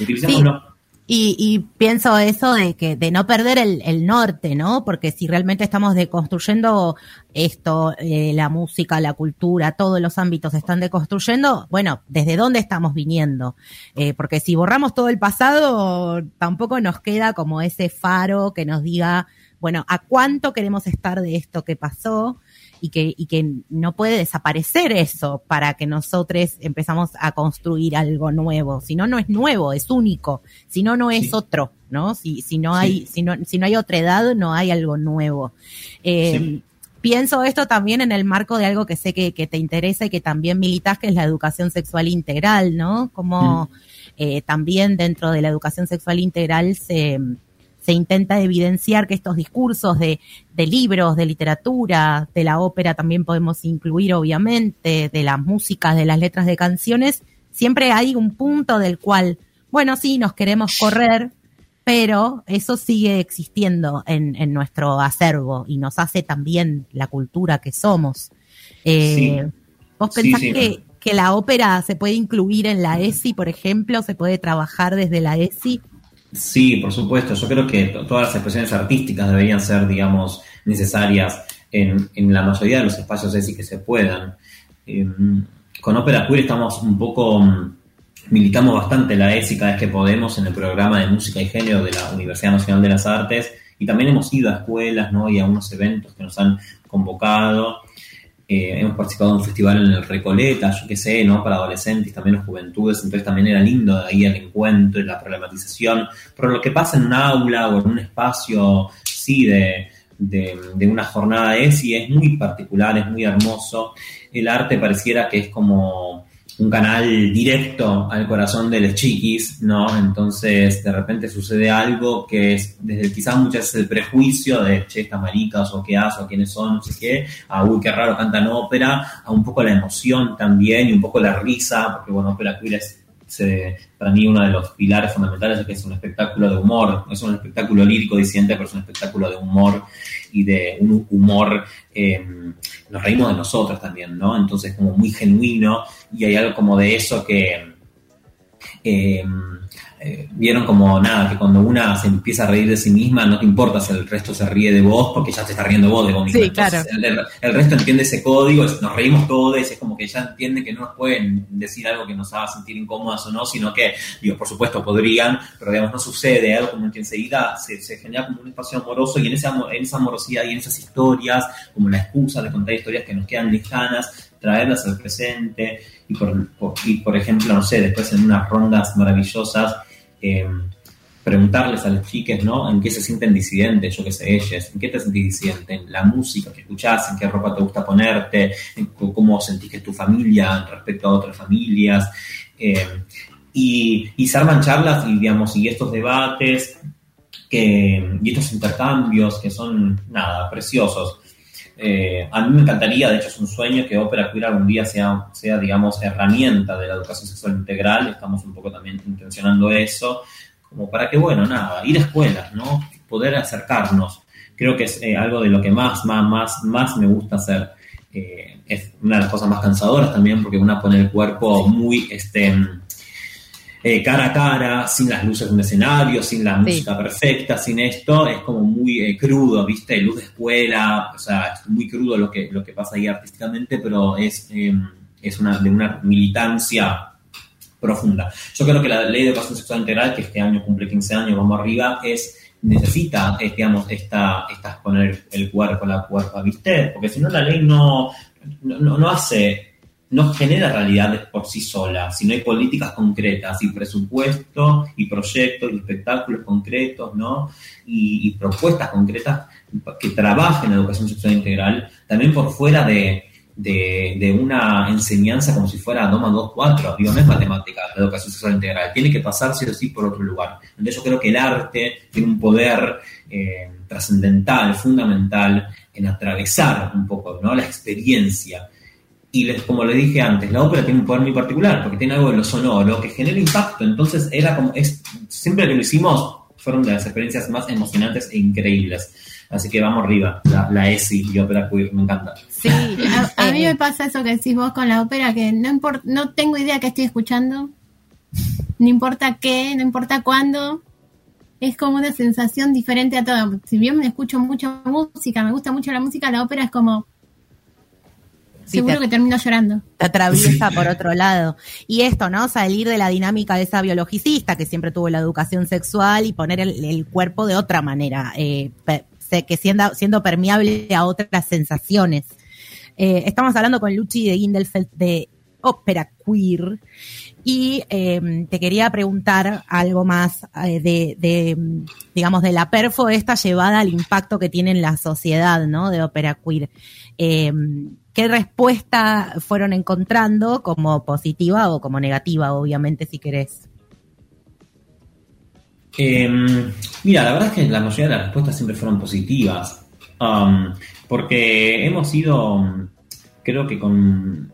Utilicémoslo. Y, y pienso eso de que de no perder el, el norte, ¿no? Porque si realmente estamos deconstruyendo esto, eh, la música, la cultura, todos los ámbitos se están deconstruyendo, bueno, ¿desde dónde estamos viniendo? Eh, porque si borramos todo el pasado, tampoco nos queda como ese faro que nos diga, bueno, ¿a cuánto queremos estar de esto que pasó? Y que, y que no puede desaparecer eso para que nosotros empezamos a construir algo nuevo. Si no, no es nuevo, es único. Si no, no es Sí. otro, ¿no? Si, si no hay, Sí. si no, si no hay otra edad, no hay algo nuevo. Eh, Sí. Pienso esto también en el marco de algo que sé que, que te interesa y que también militas, que es la educación sexual integral, ¿no? Como eh, también dentro de la educación sexual integral se, se intenta evidenciar que estos discursos de, de libros, de literatura, de la ópera también podemos incluir, obviamente, de las músicas, de las letras de canciones, siempre hay un punto del cual, bueno, sí, nos queremos correr, pero eso sigue existiendo en, en nuestro acervo y nos hace también la cultura que somos. Eh, Sí. ¿Vos Sí, pensás sí. que, que la ópera se puede incluir en la ESI, por ejemplo? ¿Se puede trabajar desde la ESI? Sí, por supuesto. Yo creo que to- todas las expresiones artísticas deberían ser, digamos, necesarias en, la mayoría de los espacios ESI que se puedan. Eh, con Ópera Queer estamos un poco, mm, militamos bastante la ESI cada vez que podemos en el programa de música y género de la Universidad Nacional de las Artes y también hemos ido a escuelas ¿no? y a unos eventos que nos han convocado. Hemos participado en un festival en el Recoleta, yo qué sé, ¿no? Para adolescentes, también las juventudes, entonces también era lindo de ahí el encuentro y la problematización. Pero lo que pasa en un aula o en un espacio, sí, de, de, de una jornada ESI es muy particular, es muy hermoso. El arte pareciera que es como un canal directo al corazón de los chiquis, ¿no? Entonces, de repente sucede algo que es, desde quizás muchas veces el prejuicio de, che, estas maricas, o qué hace, o quiénes son, no sé qué, a, uy, qué raro cantan ópera, a un poco la emoción también, y un poco la risa, porque, bueno, ópera queer es, se- para mí uno de los pilares fundamentales es que es un espectáculo de humor, es un espectáculo lírico disidente, pero es un espectáculo de humor y de un humor, eh, nos reímos de nosotros también, ¿no? Entonces como muy genuino y hay algo como de eso que eh, eh, vieron como nada, que cuando una se empieza a reír de sí misma, no te importa si el resto se ríe de vos, porque ya te está riendo vos de vos mismo. Sí, Entonces, claro. el, resto entiende ese código, es- nos reímos todos, es como que ya entienden que no nos pueden decir algo que nos haga sentir incómodas o no, sino que, digo, por supuesto podrían, pero digamos, no sucede, algo como que enseguida se, se genera como un espacio amoroso y en esa, amo- en esa amorosidad y en esas historias, como la excusa de contar historias que nos quedan lejanas, traerlas al presente y por, y por ejemplo, no sé, después en unas rondas maravillosas eh, preguntarles a las chicas, ¿no? En qué se sienten disidentes, yo qué sé, ellas, en qué te sentís disidente, en la música que escuchás, en qué ropa te gusta ponerte, en cómo sentís que es tu familia respecto a otras familias. eh, y, y se arman charlas y, digamos, y estos debates y estos intercambios que son, nada, preciosos. Eh, a mí me encantaría, de hecho es un sueño, que Ópera Queer algún día sea, sea, digamos, herramienta de la educación sexual integral. Estamos un poco también intencionando eso, como para que, bueno, nada, ir a escuelas, ¿no? Poder acercarnos. Creo que es eh, algo de lo que más, más, más, más me gusta hacer. Eh, es una de las cosas más cansadoras también, porque una pone el cuerpo muy, este, eh, cara a cara, sin las luces de un escenario, sin la música perfecta, sin esto, es como muy eh, crudo, ¿viste? Luz de escuela, o sea, es muy crudo lo que, lo que pasa ahí artísticamente, pero es, eh, es una, de una militancia profunda. Yo creo que la ley de educación sexual integral, que este año cumple 15 años, vamos arriba, es necesita, eh, digamos, esta, esta poner el cuerpo, la cuerpa, ¿viste? Porque si no la ley no, no- no hace, no genera realidades por sí sola, si no hay políticas concretas y presupuesto y proyectos y espectáculos concretos, ¿no? Y, propuestas concretas que trabajen en educación sexual integral, también por fuera de, de, de una enseñanza como si fuera 2 más 2, 4. Digo, no es matemática la educación sexual integral, tiene que pasar sí o sí por otro lugar. Entonces yo creo que el arte tiene un poder eh, trascendental, fundamental, en atravesar un poco ¿no? la experiencia. Y como le dije antes, la ópera tiene un poder muy particular, porque tiene algo de lo sonoro que genera impacto. Entonces era como, es, siempre que lo hicimos, fueron de las experiencias más emocionantes e increíbles. Así que vamos arriba, la, la ESI y ópera queer, me encanta. Sí, A, a mí me pasa eso que decís vos con la ópera, que no importa, no tengo idea qué estoy escuchando, no importa qué, no importa cuándo, es como una sensación diferente a todo. Si bien me escucho mucha música, me gusta mucho la música, la ópera es como, Sí, seguro te- que termino llorando. te atraviesa por otro lado. Y esto, ¿no? Salir de la dinámica de esa biologicista que siempre tuvo la educación sexual y poner el, el cuerpo de otra manera, eh, que siendo, siendo permeable a otras sensaciones. Eh, estamos hablando con Luchi de Gindelfeld de Ópera Queer y eh, te quería preguntar algo más eh, de, de, digamos, de la perfo esta llevada al impacto que tiene en la sociedad, ¿no? De Ópera Queer. Eh, ¿Qué respuesta fueron encontrando como positiva o como negativa, obviamente, si querés? Eh, mira, la verdad es que la mayoría de las respuestas siempre fueron positivas, um, porque hemos ido, creo que con,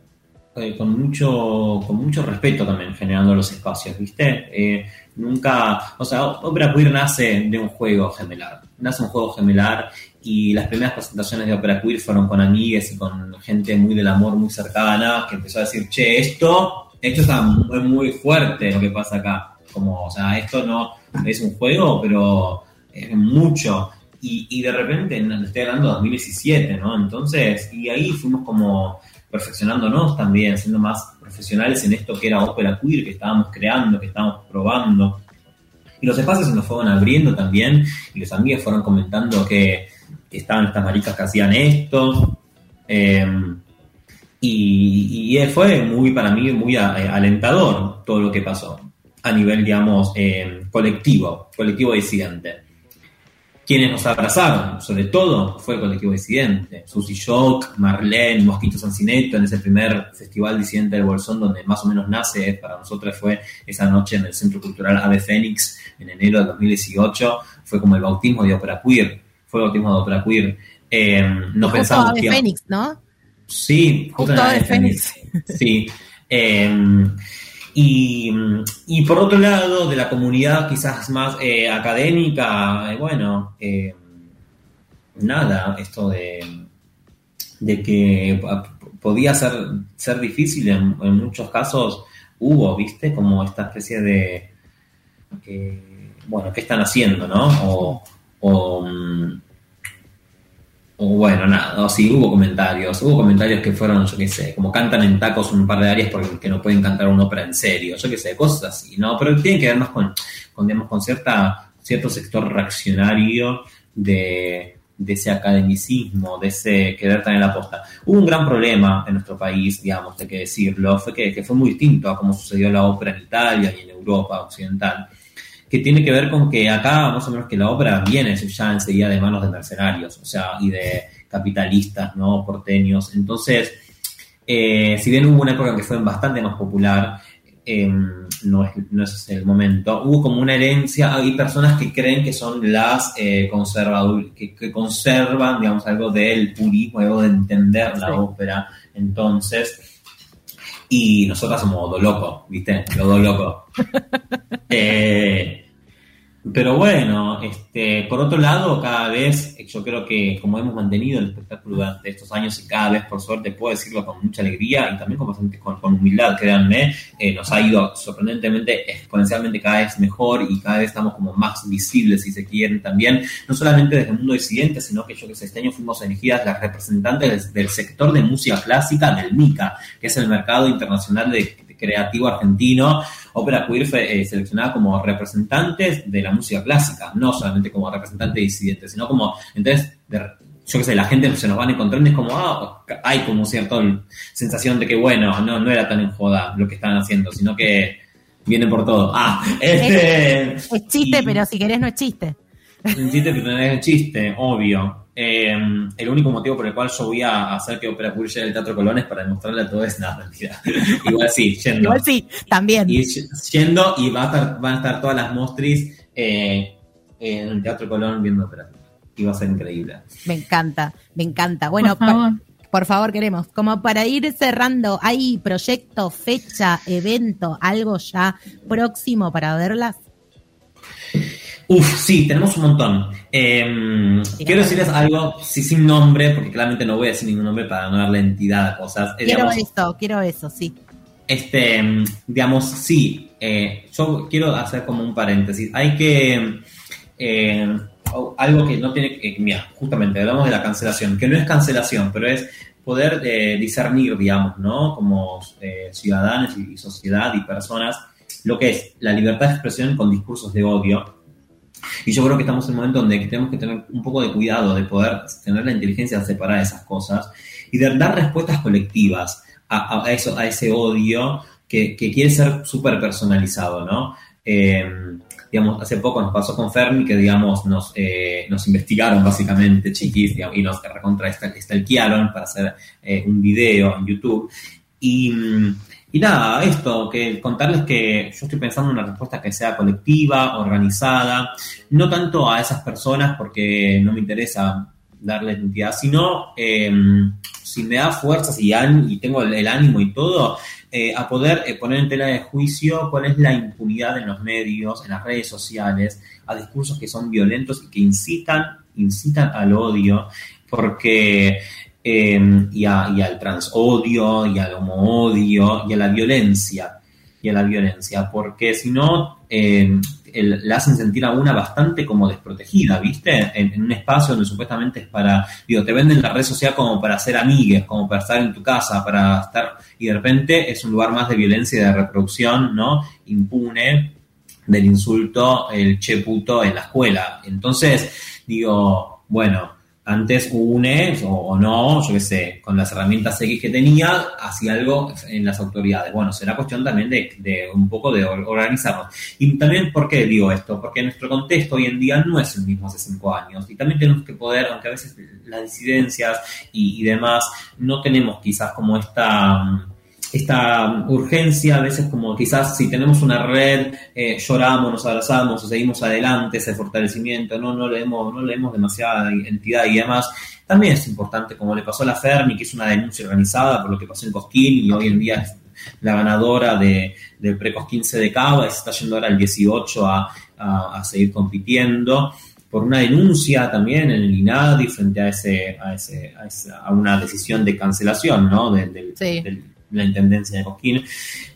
eh, con, mucho, con mucho respeto también generando los espacios, ¿viste? Eh, nunca, o sea, Opera Queer nace de un juego gemelar, nace un juego gemelar y las primeras presentaciones de Opera Queer fueron con amigues y con gente muy del amor, muy cercana, que empezó a decir, che, esto, esto está muy, muy fuerte lo que pasa acá. Como, o sea, esto no es un juego, pero es mucho. Y, y de repente, estoy hablando de 2017, ¿no? Entonces, y ahí fuimos como perfeccionándonos también, siendo más profesionales en esto que era ópera queer, que estábamos creando, que estábamos probando. Y los espacios se nos fueron abriendo también, y los amigos fueron comentando que, estaban estas maricas que hacían esto. Eh, y, fue muy, para mí, muy a- eh, alentador todo lo que pasó a nivel, digamos, eh, colectivo, colectivo disidente. Quienes nos abrazaron, sobre todo, fue el colectivo disidente. Susy Shock, Marlene, Mosquito Sancineto, en ese primer festival disidente del Bolsón, donde más o menos nace, para nosotros fue esa noche en el Centro Cultural Ave Fénix, en enero de 2018, fue como el bautismo de Ópera Queer, fue de Ópera Queer. Eh, no Justo pensamos Ave que... Fénix, ¿no? Sí, Justo de de Fénix. Sí. Eh, y, y por otro lado, de la comunidad quizás más eh, académica, eh, bueno, eh, nada, esto de, de que podía ser, ser difícil en, en muchos casos, hubo, ¿viste? Como esta especie de, bueno, ¿qué están haciendo, no? O, o, mm, o bueno, nada, o sí, hubo comentarios, hubo comentarios que fueron, yo qué sé, como cantan en tacos un par de áreas porque no pueden cantar una ópera en serio, yo qué sé, cosas así, ¿no? Pero tiene que ver más con, con, digamos, con cierta, cierto sector reaccionario de, de ese academicismo, de ese querer tener la posta. Hubo un gran problema en nuestro país, digamos, hay que decirlo, fue que, que fue muy distinto a cómo sucedió la ópera en Italia y en Europa occidental que tiene que ver con que acá, más o menos, que la ópera viene ya enseguida de manos de mercenarios, o sea, y de capitalistas, ¿no? Porteños. Entonces, eh, si bien hubo una época en que fue bastante más popular, eh, no, es, no es el momento, hubo como una herencia, hay personas que creen que son las eh, conservadoras, que, que conservan, digamos, algo del purismo, algo de entender la Sí. ópera. Entonces, y nosotras somos do loco, ¿viste? Lo do loco. Eh, pero bueno, este, por otro lado, cada vez, yo creo que como hemos mantenido el espectáculo durante estos años y cada vez, por suerte, puedo decirlo con mucha alegría y también con, bastante, con, humildad, créanme, eh, nos ha ido sorprendentemente, exponencialmente cada vez mejor y cada vez estamos como más visibles, si se quieren, también, no solamente desde el mundo disidente, sino que yo que sé, este año fuimos elegidas las representantes del, sector de música clásica del MICA, que es el mercado internacional de creativo argentino, Ópera Queer fue eh, seleccionada como representantes de la música clásica, no solamente como representante disidente, sino como, entonces, de- yo qué sé, la gente se nos van encontrando y es como, ah, hay como cierta sensación de que, bueno, no, no era tan en joda lo que estaban haciendo, sino que vienen por todo. Ah, este... Es chiste, y- pero si querés no es chiste. un chiste, pero no es chiste, obvio. Eh, el único motivo por el cual yo voy a hacer que Opera llegue al Teatro Colón es para demostrarle a todos es nada, mentira. Igual sí, yendo. Igual sí, también. Y yendo y va a estar, van a estar todas las mostris eh, en el Teatro Colón viendo Opera. Y va a ser increíble. Me encanta, me encanta. Bueno, por favor. pa- por favor, queremos. Como para ir cerrando, ¿hay proyecto, fecha, evento, algo ya próximo para verlas? Uf, sí, tenemos un montón. Eh, quiero decirles algo, sí, sin nombre, porque claramente no voy a decir ningún nombre para no darle entidad a cosas. Eh, Quiero digamos, eso, quiero eso, sí. Este, mm, digamos, sí, eh, yo quiero hacer como un paréntesis. Hay que, eh, o- algo que no tiene que, mira, justamente hablamos de la cancelación, que no es cancelación, pero es poder eh, discernir, digamos, ¿no? Como eh, ciudadanos y, y sociedad y personas, lo que es la libertad de expresión con discursos de odio. Y yo creo que estamos en un momento donde tenemos que tener un poco de cuidado de poder tener la inteligencia de esas cosas y de dar respuestas colectivas a, eso, a ese odio que, que quiere ser súper personalizado, ¿no? Eh, digamos, hace poco nos pasó con Fermi que, digamos, nos, eh, nos investigaron básicamente, chiquis, y nos recontra stalkearon para hacer eh, un video en YouTube. Y, mm, y nada, esto, que contarles que yo estoy pensando en una respuesta que sea colectiva, organizada, no tanto a esas personas porque no me interesa darle identidad, sino eh, si me da fuerzas y, y tengo el, el ánimo y todo, eh, a poder eh, poner en tela de juicio cuál es la impunidad en los medios, en las redes sociales, a discursos que son violentos y que incitan, incitan al odio, porque eh, y, a- y al transodio, y al homoodio, y a la violencia, y a la violencia, porque si no, eh, la hacen sentir a una bastante como desprotegida, ¿viste? En, en un espacio donde supuestamente es para, digo, te venden la red social como para ser amigues, como para estar en tu casa, para estar, y de repente es un lugar más de violencia y de reproducción, ¿no? Impune del insulto, el che puto en la escuela. Entonces, digo, bueno, antes une o, no, yo qué sé, con las herramientas X que tenía, hacía algo en las autoridades. Bueno, será cuestión también de, de un poco de or- organizarnos. Y también, ¿por qué digo esto? Porque nuestro contexto hoy en día no es el mismo hace cinco años. Y también tenemos que poder, aunque a veces las disidencias y, y demás, no tenemos quizás como esta... esta urgencia, a veces como quizás si tenemos una red, eh, lloramos, nos abrazamos seguimos adelante, ese fortalecimiento, no, no leemos, no leemos demasiada entidad y demás. También es importante, como le pasó a la Fermi, que es una denuncia organizada por lo que pasó en Cosquín y hoy en día es la ganadora de, del Precosquín de Cava y se está yendo ahora al 18 a, a, a seguir compitiendo por una denuncia también en el INADI frente a ese, a, ese, a, esa- a una decisión de cancelación ¿no? del- del- Sí. del- de la intendencia de Cosquín.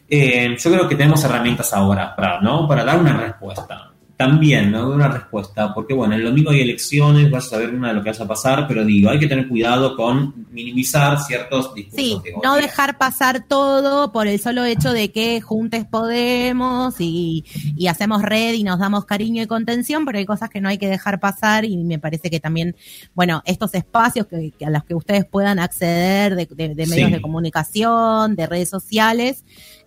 Eh, yo creo que tenemos herramientas ahora para, ¿no? para dar una respuesta. También, ¿no? Una respuesta, porque bueno, el domingo hay elecciones, vas a saber una de lo que vaya a pasar, pero digo, hay que tener cuidado con minimizar ciertos discursos. Sí, de no dejar pasar todo por el solo hecho de que juntes podemos y, y hacemos red y nos damos cariño y contención, pero hay cosas que no hay que dejar pasar y me parece que también, bueno, estos espacios que, que a los que ustedes puedan acceder de, de- de medios Sí. de comunicación, de redes sociales,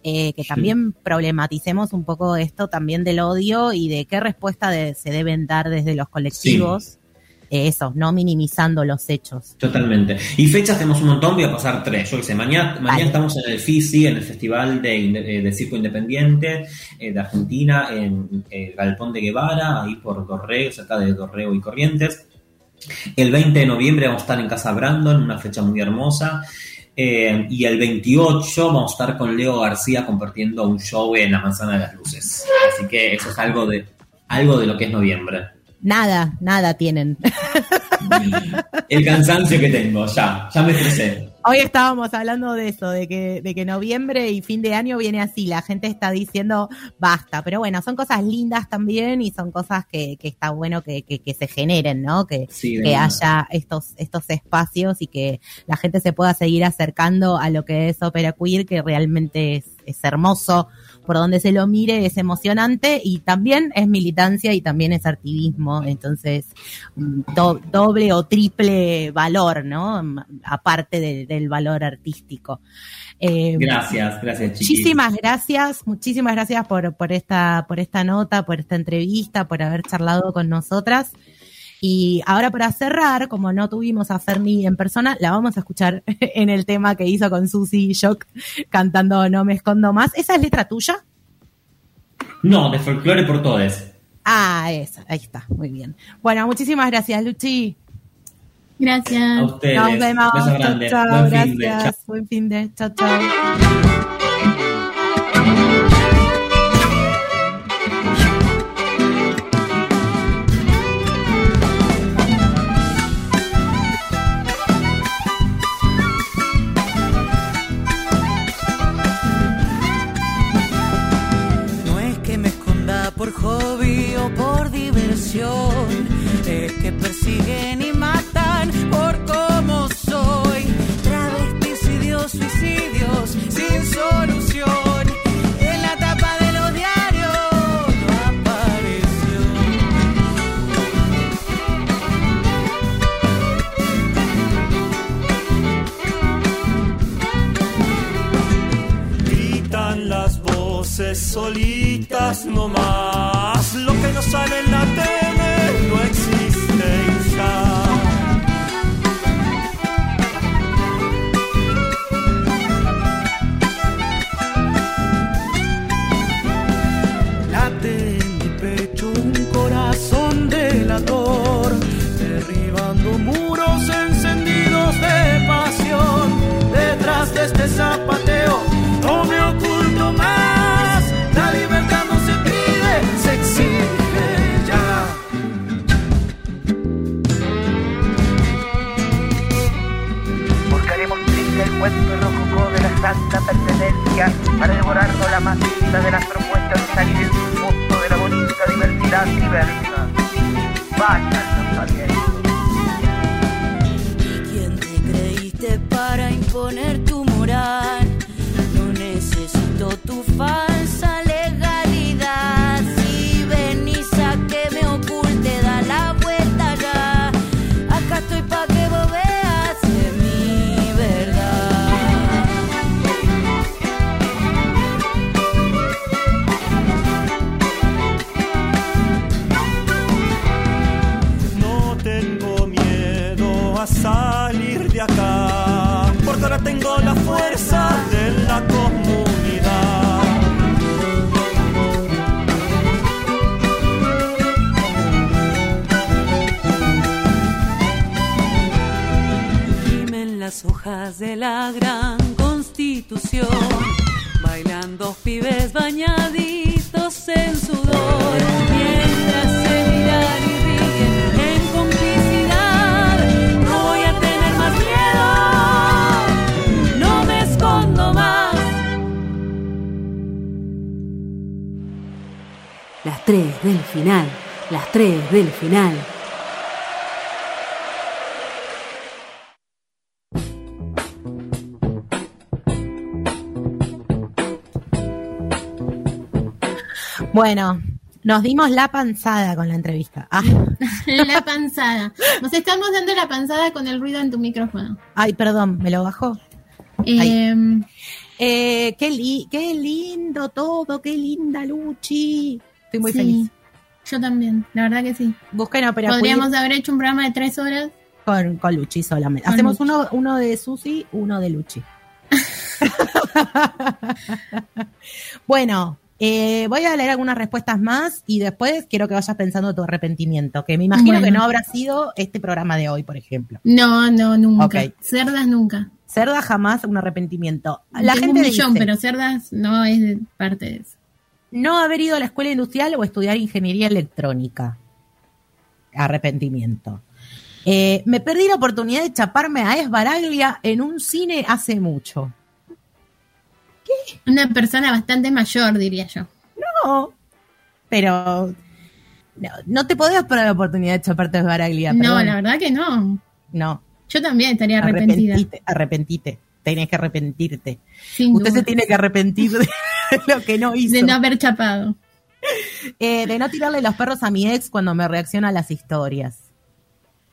eh, que también problematicemos un poco esto también del odio y de qué respuesta de- se deben dar desde los colectivos. Eh, eso, no minimizando los hechos. Totalmente. Y fechas tenemos un montón, voy a pasar tres. Yo que sé, mañana, mañana estamos en el FISI, en el Festival de, eh, de Circo Independiente eh, de Argentina, en el Galpón de Guevara, ahí por Dorrego, cerca de Dorrego y Corrientes. El 20 de noviembre vamos a estar en Casa Brandon, una fecha muy hermosa. Eh, y el 28 vamos a estar con Leo García compartiendo un show en la Manzana de las Luces. Así que eso es algo de, algo de lo que es noviembre. Nada, nada tienen. El cansancio que tengo, ya, ya me estresé. Hoy estábamos hablando de eso, de que, de que noviembre y fin de año viene así, la gente está diciendo basta, pero bueno, son cosas lindas también y son cosas que, que está bueno que, que, que se generen, ¿no? Que, Sí, que haya estos, estos espacios y que la gente se pueda seguir acercando a lo que es ópera queer, que realmente es, es hermoso, por donde se lo mire es emocionante y también es militancia y también es activismo, entonces mm, do- doble o triple valor, ¿no? M- Aparte de- del valor artístico. Eh, Gracias, gracias, chiquis. Muchísimas gracias, muchísimas gracias por, por esta, por esta nota, por esta entrevista, por haber charlado con nosotras. Y ahora para cerrar, como no tuvimos a Ferni en persona, la vamos a escuchar en el tema que hizo con Susie Shock cantando No me escondo más. ¿Esa es letra tuya? No, de folclore por todos. Ah, esa, ahí está, muy bien. Bueno, muchísimas gracias, Luchi. Gracias. A ustedes. Nos vemos. Besos Chao, grandes. chao, Buen fin de- gracias. chao. Buen fin de. Chao, chao. Solitas nomás. Bueno, nos dimos la panzada con la entrevista. Ah, La panzada. Nos estamos dando la panzada con el ruido en tu micrófono. ay, perdón, me lo bajó. Eh, Eh, qué, li- qué lindo todo, qué linda Luchi. Estoy muy Sí, feliz. Yo también, la verdad que sí. Busquen Opera Podríamos haber hecho un programa de tres horas. con, con Luchi solamente. Con Hacemos Luchi. uno, uno de Susi, uno de Luchi. bueno, eh, voy a leer algunas respuestas más y después quiero que vayas pensando tu arrepentimiento, que me imagino Bueno. que no habrá sido este programa de hoy, por ejemplo. No, no, nunca. Cerdas nunca. Cerda jamás un arrepentimiento. La Tengo gente un millón, dice, pero cerdas no es parte de eso. no haber ido a la escuela industrial o estudiar ingeniería electrónica. Arrepentimiento. Eh, me perdí la oportunidad de chaparme a Esbaraglia en un cine hace mucho. Una persona bastante mayor, diría yo. No, pero no, no te podías perder la oportunidad de chaparte a Esbaraglia. No, perdón. la verdad que no. No, Yo también estaría arrepentida. arrepentite, arrepentite. Tenés que arrepentirte. Sin Usted duda. se tiene que arrepentir de lo que no hizo. De no haber chapado. Eh, de no tirarle los perros a mi ex cuando me reacciona a las historias.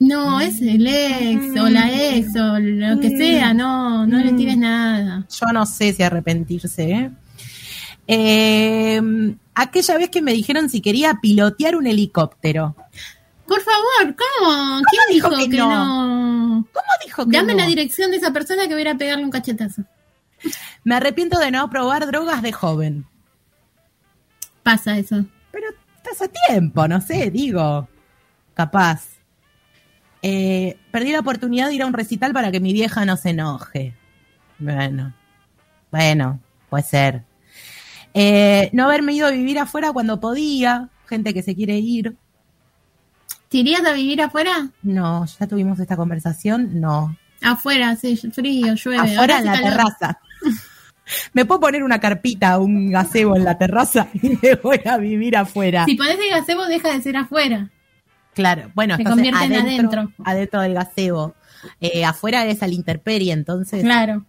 No, es el ex o la ex o lo que Mm. sea, no, no le Mm. tires nada. Yo no sé si arrepentirse. ¿eh? Eh, aquella vez que me dijeron si quería pilotear un helicóptero. Por favor, ¿cómo? ¿Quién dijo dijo, que que, no? no? ¿Cómo dijo que Dame no? la dirección de esa persona que voy a pegarle un cachetazo. Me arrepiento de no probar drogas de joven. Pasa eso. Pero estás a tiempo, no sé, digo. Capaz. Eh, perdí la oportunidad de ir a un recital para que mi vieja no se enoje. Bueno. Bueno, puede ser. Eh, no haberme ido a vivir afuera cuando podía. Gente que se quiere ir. ¿Te irías a vivir afuera? No, ya tuvimos esta conversación. No. Afuera, hace frío, llueve. Afuera ahora en la calor. terraza. ¿Me puedo poner una carpita, un gazebo en la terraza y me voy a vivir afuera? Si pones el gazebo, deja de ser afuera. Claro, bueno, Se convierte en adentro, adentro. adentro del gazebo. Eh, afuera es a la intemperie, entonces Claro.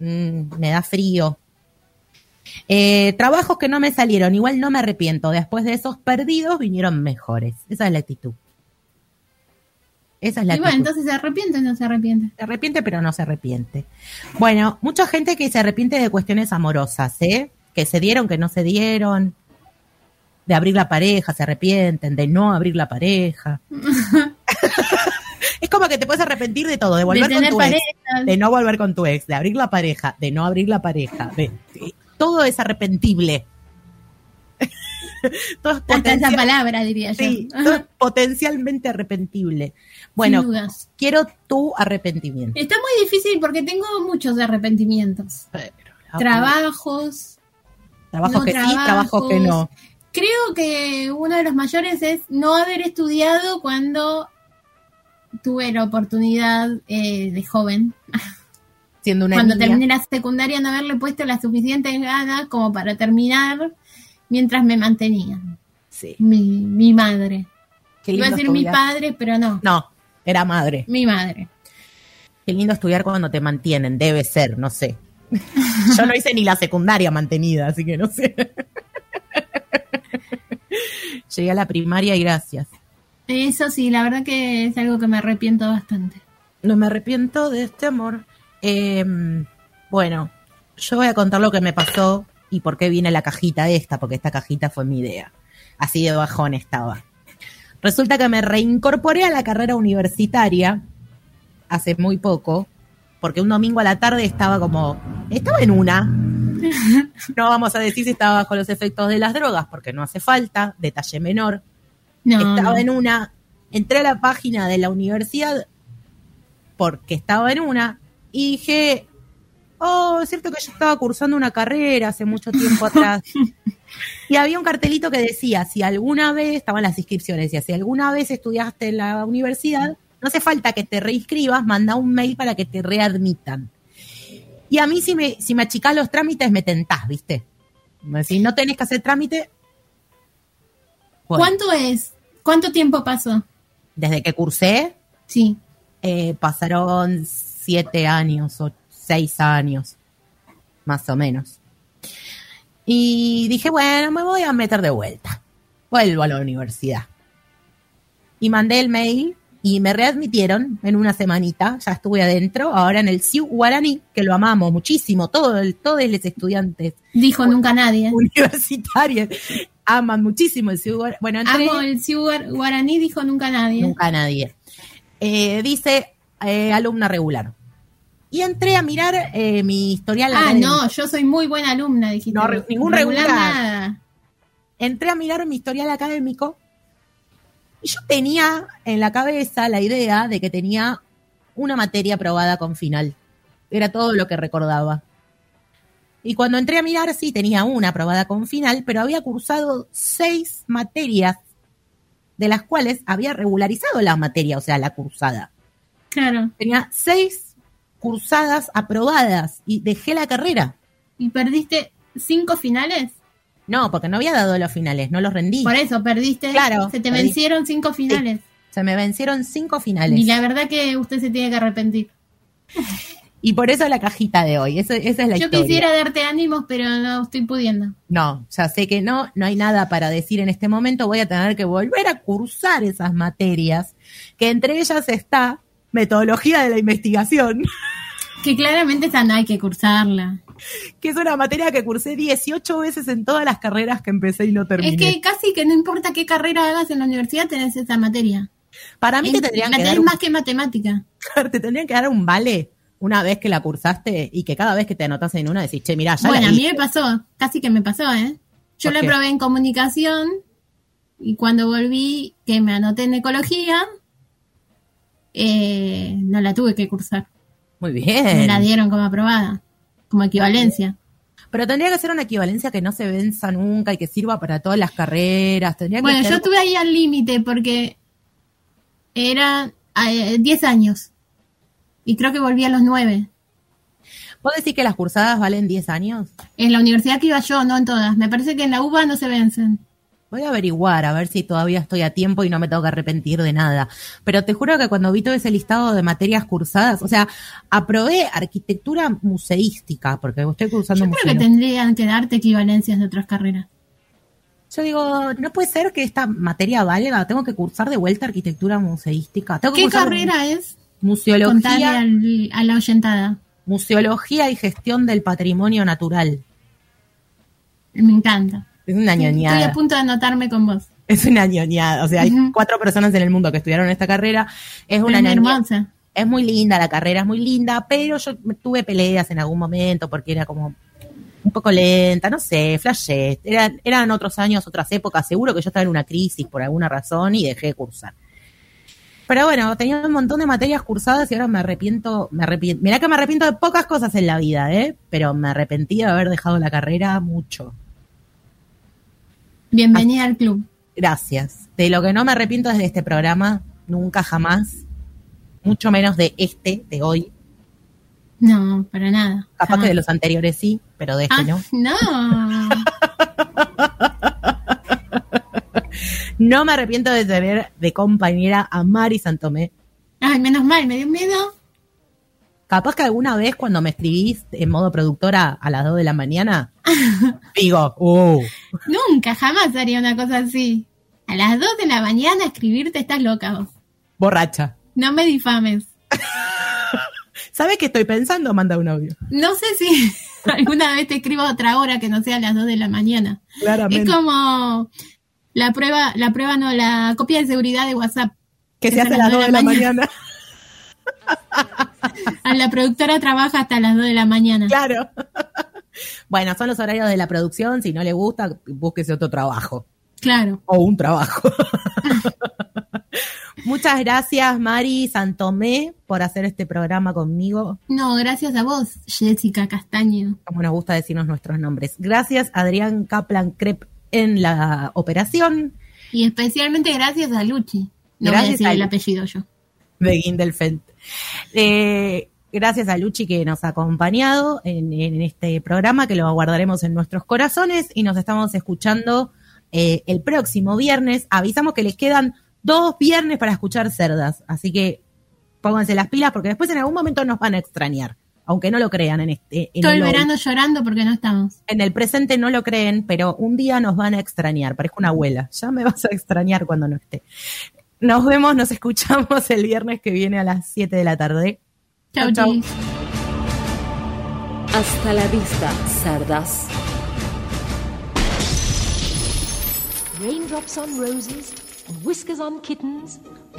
Mm, me da frío. Eh, trabajos que no me salieron, igual no me arrepiento. Después de esos perdidos vinieron mejores. Esa es la actitud. Esa es la Y bueno, entonces se arrepiente o no se arrepiente. Se arrepiente, pero no se arrepiente. Bueno, mucha gente que se arrepiente de cuestiones amorosas, ¿eh? Que se dieron, que no se dieron. De abrir la pareja, se arrepienten. De no abrir la pareja. que te puedes arrepentir de todo. De volver de con tu ex. De no volver con tu ex. De abrir la pareja. De no abrir la pareja. De, de- todo es arrepentible. todo es Hasta esa palabra, diría yo. Sí, todo es potencialmente arrepentible. Bueno, quiero tu arrepentimiento. Está muy difícil porque tengo muchos arrepentimientos. Trabajos. Trabajos no que sí, trabajos que no. Creo que uno de los mayores es no haber estudiado cuando tuve la oportunidad eh, de joven. Siendo una cuando niña. terminé la secundaria, no haberle puesto las suficientes ganas como para terminar mientras me mantenían. Sí. Mi, mi madre. Qué Iba a lindo decir mi padre, pero no. No, era madre. Mi madre. Qué lindo estudiar cuando te mantienen. Debe ser, no sé. Yo no hice ni la secundaria mantenida, así que no sé. Llegué a la primaria y gracias. Eso sí, la verdad que es algo que me arrepiento bastante. No me arrepiento de este amor. Eh, bueno, yo voy a contar lo que me pasó y por qué viene la cajita esta, porque esta cajita fue mi idea. Así de bajón estaba. Resulta que me reincorporé a la carrera universitaria hace muy poco, porque un domingo a la tarde estaba como, estaba en una. No vamos a decir si estaba bajo los efectos de las drogas, porque no hace falta, detalle menor. No, estaba no. en una, entré a la página de la universidad porque estaba en una y dije, oh, es cierto que yo estaba cursando una carrera hace mucho tiempo atrás. y había un cartelito que decía, si alguna vez, estaban las inscripciones, decía, si alguna vez estudiaste en la universidad, no hace falta que te reinscribas, manda un mail para que te readmitan. Y a mí si me, si me achicás los trámites me tentás, ¿viste? Si no tenés que hacer trámite... bueno. ¿Cuánto es? ¿Cuánto tiempo pasó? desde que cursé, Sí. eh, pasaron siete años o seis años, más o menos. Y dije, bueno, me voy a meter de vuelta. Vuelvo a la universidad. Y mandé el mail y me readmitieron en una semanita, ya estuve adentro, ahora en el CIU Guaraní, que lo amamos muchísimo, todo el- todos los estudiantes Dijo nunca nadie. universitarios aman muchísimo el CIU Guaraní. Bueno, entré, Amo el Ciu Guar- Guaraní, dijo nunca nadie. nunca nadie. Eh, dice eh, alumna regular. Y entré a mirar eh, mi historial. Ah, no, yo soy muy buena alumna, dijiste. No, re- ningún regular. nada. entré a mirar mi historial académico y yo tenía en la cabeza la idea de que tenía una materia aprobada con final. Era todo lo que recordaba. Y cuando entré a mirar, sí, tenía una aprobada con final, pero había cursado seis materias, de las cuales había regularizado la materia, o sea, la cursada. Claro. Tenía seis cursadas aprobadas y dejé la carrera. ¿Y perdiste cinco finales? No, porque no había dado los finales, no los rendí. Por eso perdiste. Claro, Se te perdí. vencieron cinco finales. Se me vencieron cinco finales. Y la verdad que usted se tiene que arrepentir. Y por eso la cajita de hoy. Esa es la Yo historia. quisiera darte ánimos, pero no estoy pudiendo. No, ya sé que no, no hay nada para decir en este momento. Voy a tener que volver a cursar esas materias, que entre ellas está metodología de la investigación, Que claramente esa no hay que cursarla. que es una materia que cursé 18 veces en todas las carreras que empecé y no terminé. Es que casi que no importa qué carrera hagas en la universidad, tenés esa materia. Para mí te tendrían que, dar un, más que matemática. te tendrían que dar un vale una vez que la cursaste y que cada vez que te anotas en una decís, che, mirá, ya Bueno, la a mí hice". me pasó, casi que me pasó, ¿eh? Yo ¿Por la qué? probé en comunicación y cuando volví, que me anoté en ecología, eh, no la tuve que cursar. Muy Me bien. la dieron como aprobada, como equivalencia. Pero tendría que ser una equivalencia que no se venza nunca y que sirva para todas las carreras. Tendría que Bueno, ser- yo estuve ahí al límite porque eran eh, 10 años y creo que volví a los 9. ¿Vos decís que las cursadas valen 10 años? En la universidad que iba yo, no en todas. Me parece que en la UBA no se vencen. Voy a averiguar a ver si todavía estoy a tiempo y no me tengo que arrepentir de nada. Pero te juro que cuando vi todo ese listado de materias cursadas, o sea, aprobé arquitectura museística, porque estoy cursando Yo creo que tendrían que darte equivalencias de otras carreras. Yo digo, no puede ser que esta materia valga, tengo que cursar de vuelta arquitectura museística. Tengo que ¿Qué carrera es? Museología, al- a la oyentada. museología y gestión del patrimonio natural. Me encanta. Es una Estoy ñoñada. a punto de anotarme con vos. Es una ñoñada. O sea, hay cuatro personas en el mundo que estudiaron esta carrera. Es una Es hermosa. Es muy linda la carrera, es muy linda, pero yo tuve peleas en algún momento porque era como un poco lenta, no sé, flashé. Era, eran otros años, otras épocas. Seguro que yo estaba en una crisis por alguna razón y dejé de cursar. Pero bueno, tenía un montón de materias cursadas y ahora me arrepiento, me arrepiento. Mirá que me arrepiento de pocas cosas en la vida, ¿eh? Pero me arrepentí de haber dejado la carrera mucho. Bienvenida al club. Gracias. De lo que no me arrepiento es de este programa, nunca jamás. Mucho menos de este, de hoy. No, para nada. Capaz Jamás. que de los anteriores sí, pero de este Ah, no. no. No me arrepiento de tener de compañera a Mari Santomé. Ay, menos mal, me dio miedo. Capaz que alguna vez cuando me escribís en modo productora a las 2 de la mañana, digo, uh, Nunca, jamás haría una cosa así. A las 2 de la mañana escribirte estás loca vos. borracha. No me difames. ¿Sabes qué estoy pensando? Manda un audio. No sé si alguna vez te escribo a otra hora que no sea a las 2 de la mañana. Claramente. Es como la prueba, la prueba no, la copia de seguridad de WhatsApp. que se hace a las 2 de la mañana. A la productora trabaja hasta las 2 de la mañana. claro. bueno, son los horarios de la producción. Si no le gusta, búsquese otro trabajo. Claro. o un trabajo. Muchas gracias, Mari Santomé, por hacer este programa conmigo. No, gracias a vos, Jessica Castaño. Como nos gusta decirnos nuestros nombres. Gracias, Adrián Kaplan Crep, en la operación Y especialmente gracias a Luchi. No voy a Gracias decir a el apellido yo. de Gindelfeld. Eh, gracias a Luchi que nos ha acompañado en, en este programa, que lo guardaremos en nuestros corazones y nos estamos escuchando eh, el próximo viernes. Avisamos que les quedan dos viernes para escuchar cerdas, así que pónganse las pilas porque después en algún momento nos van a extrañar, aunque no lo crean en este. En Todo el hoy. verano llorando porque no estamos. En el presente no lo creen, pero un día nos van a extrañar. Parezco una abuela. Ya me vas a extrañar cuando no esté. Nos vemos, nos escuchamos el viernes que viene a las 7 de la tarde. Chau, Chau. Hasta la vista, cerdas. Raindrops on roses and whiskers on kittens,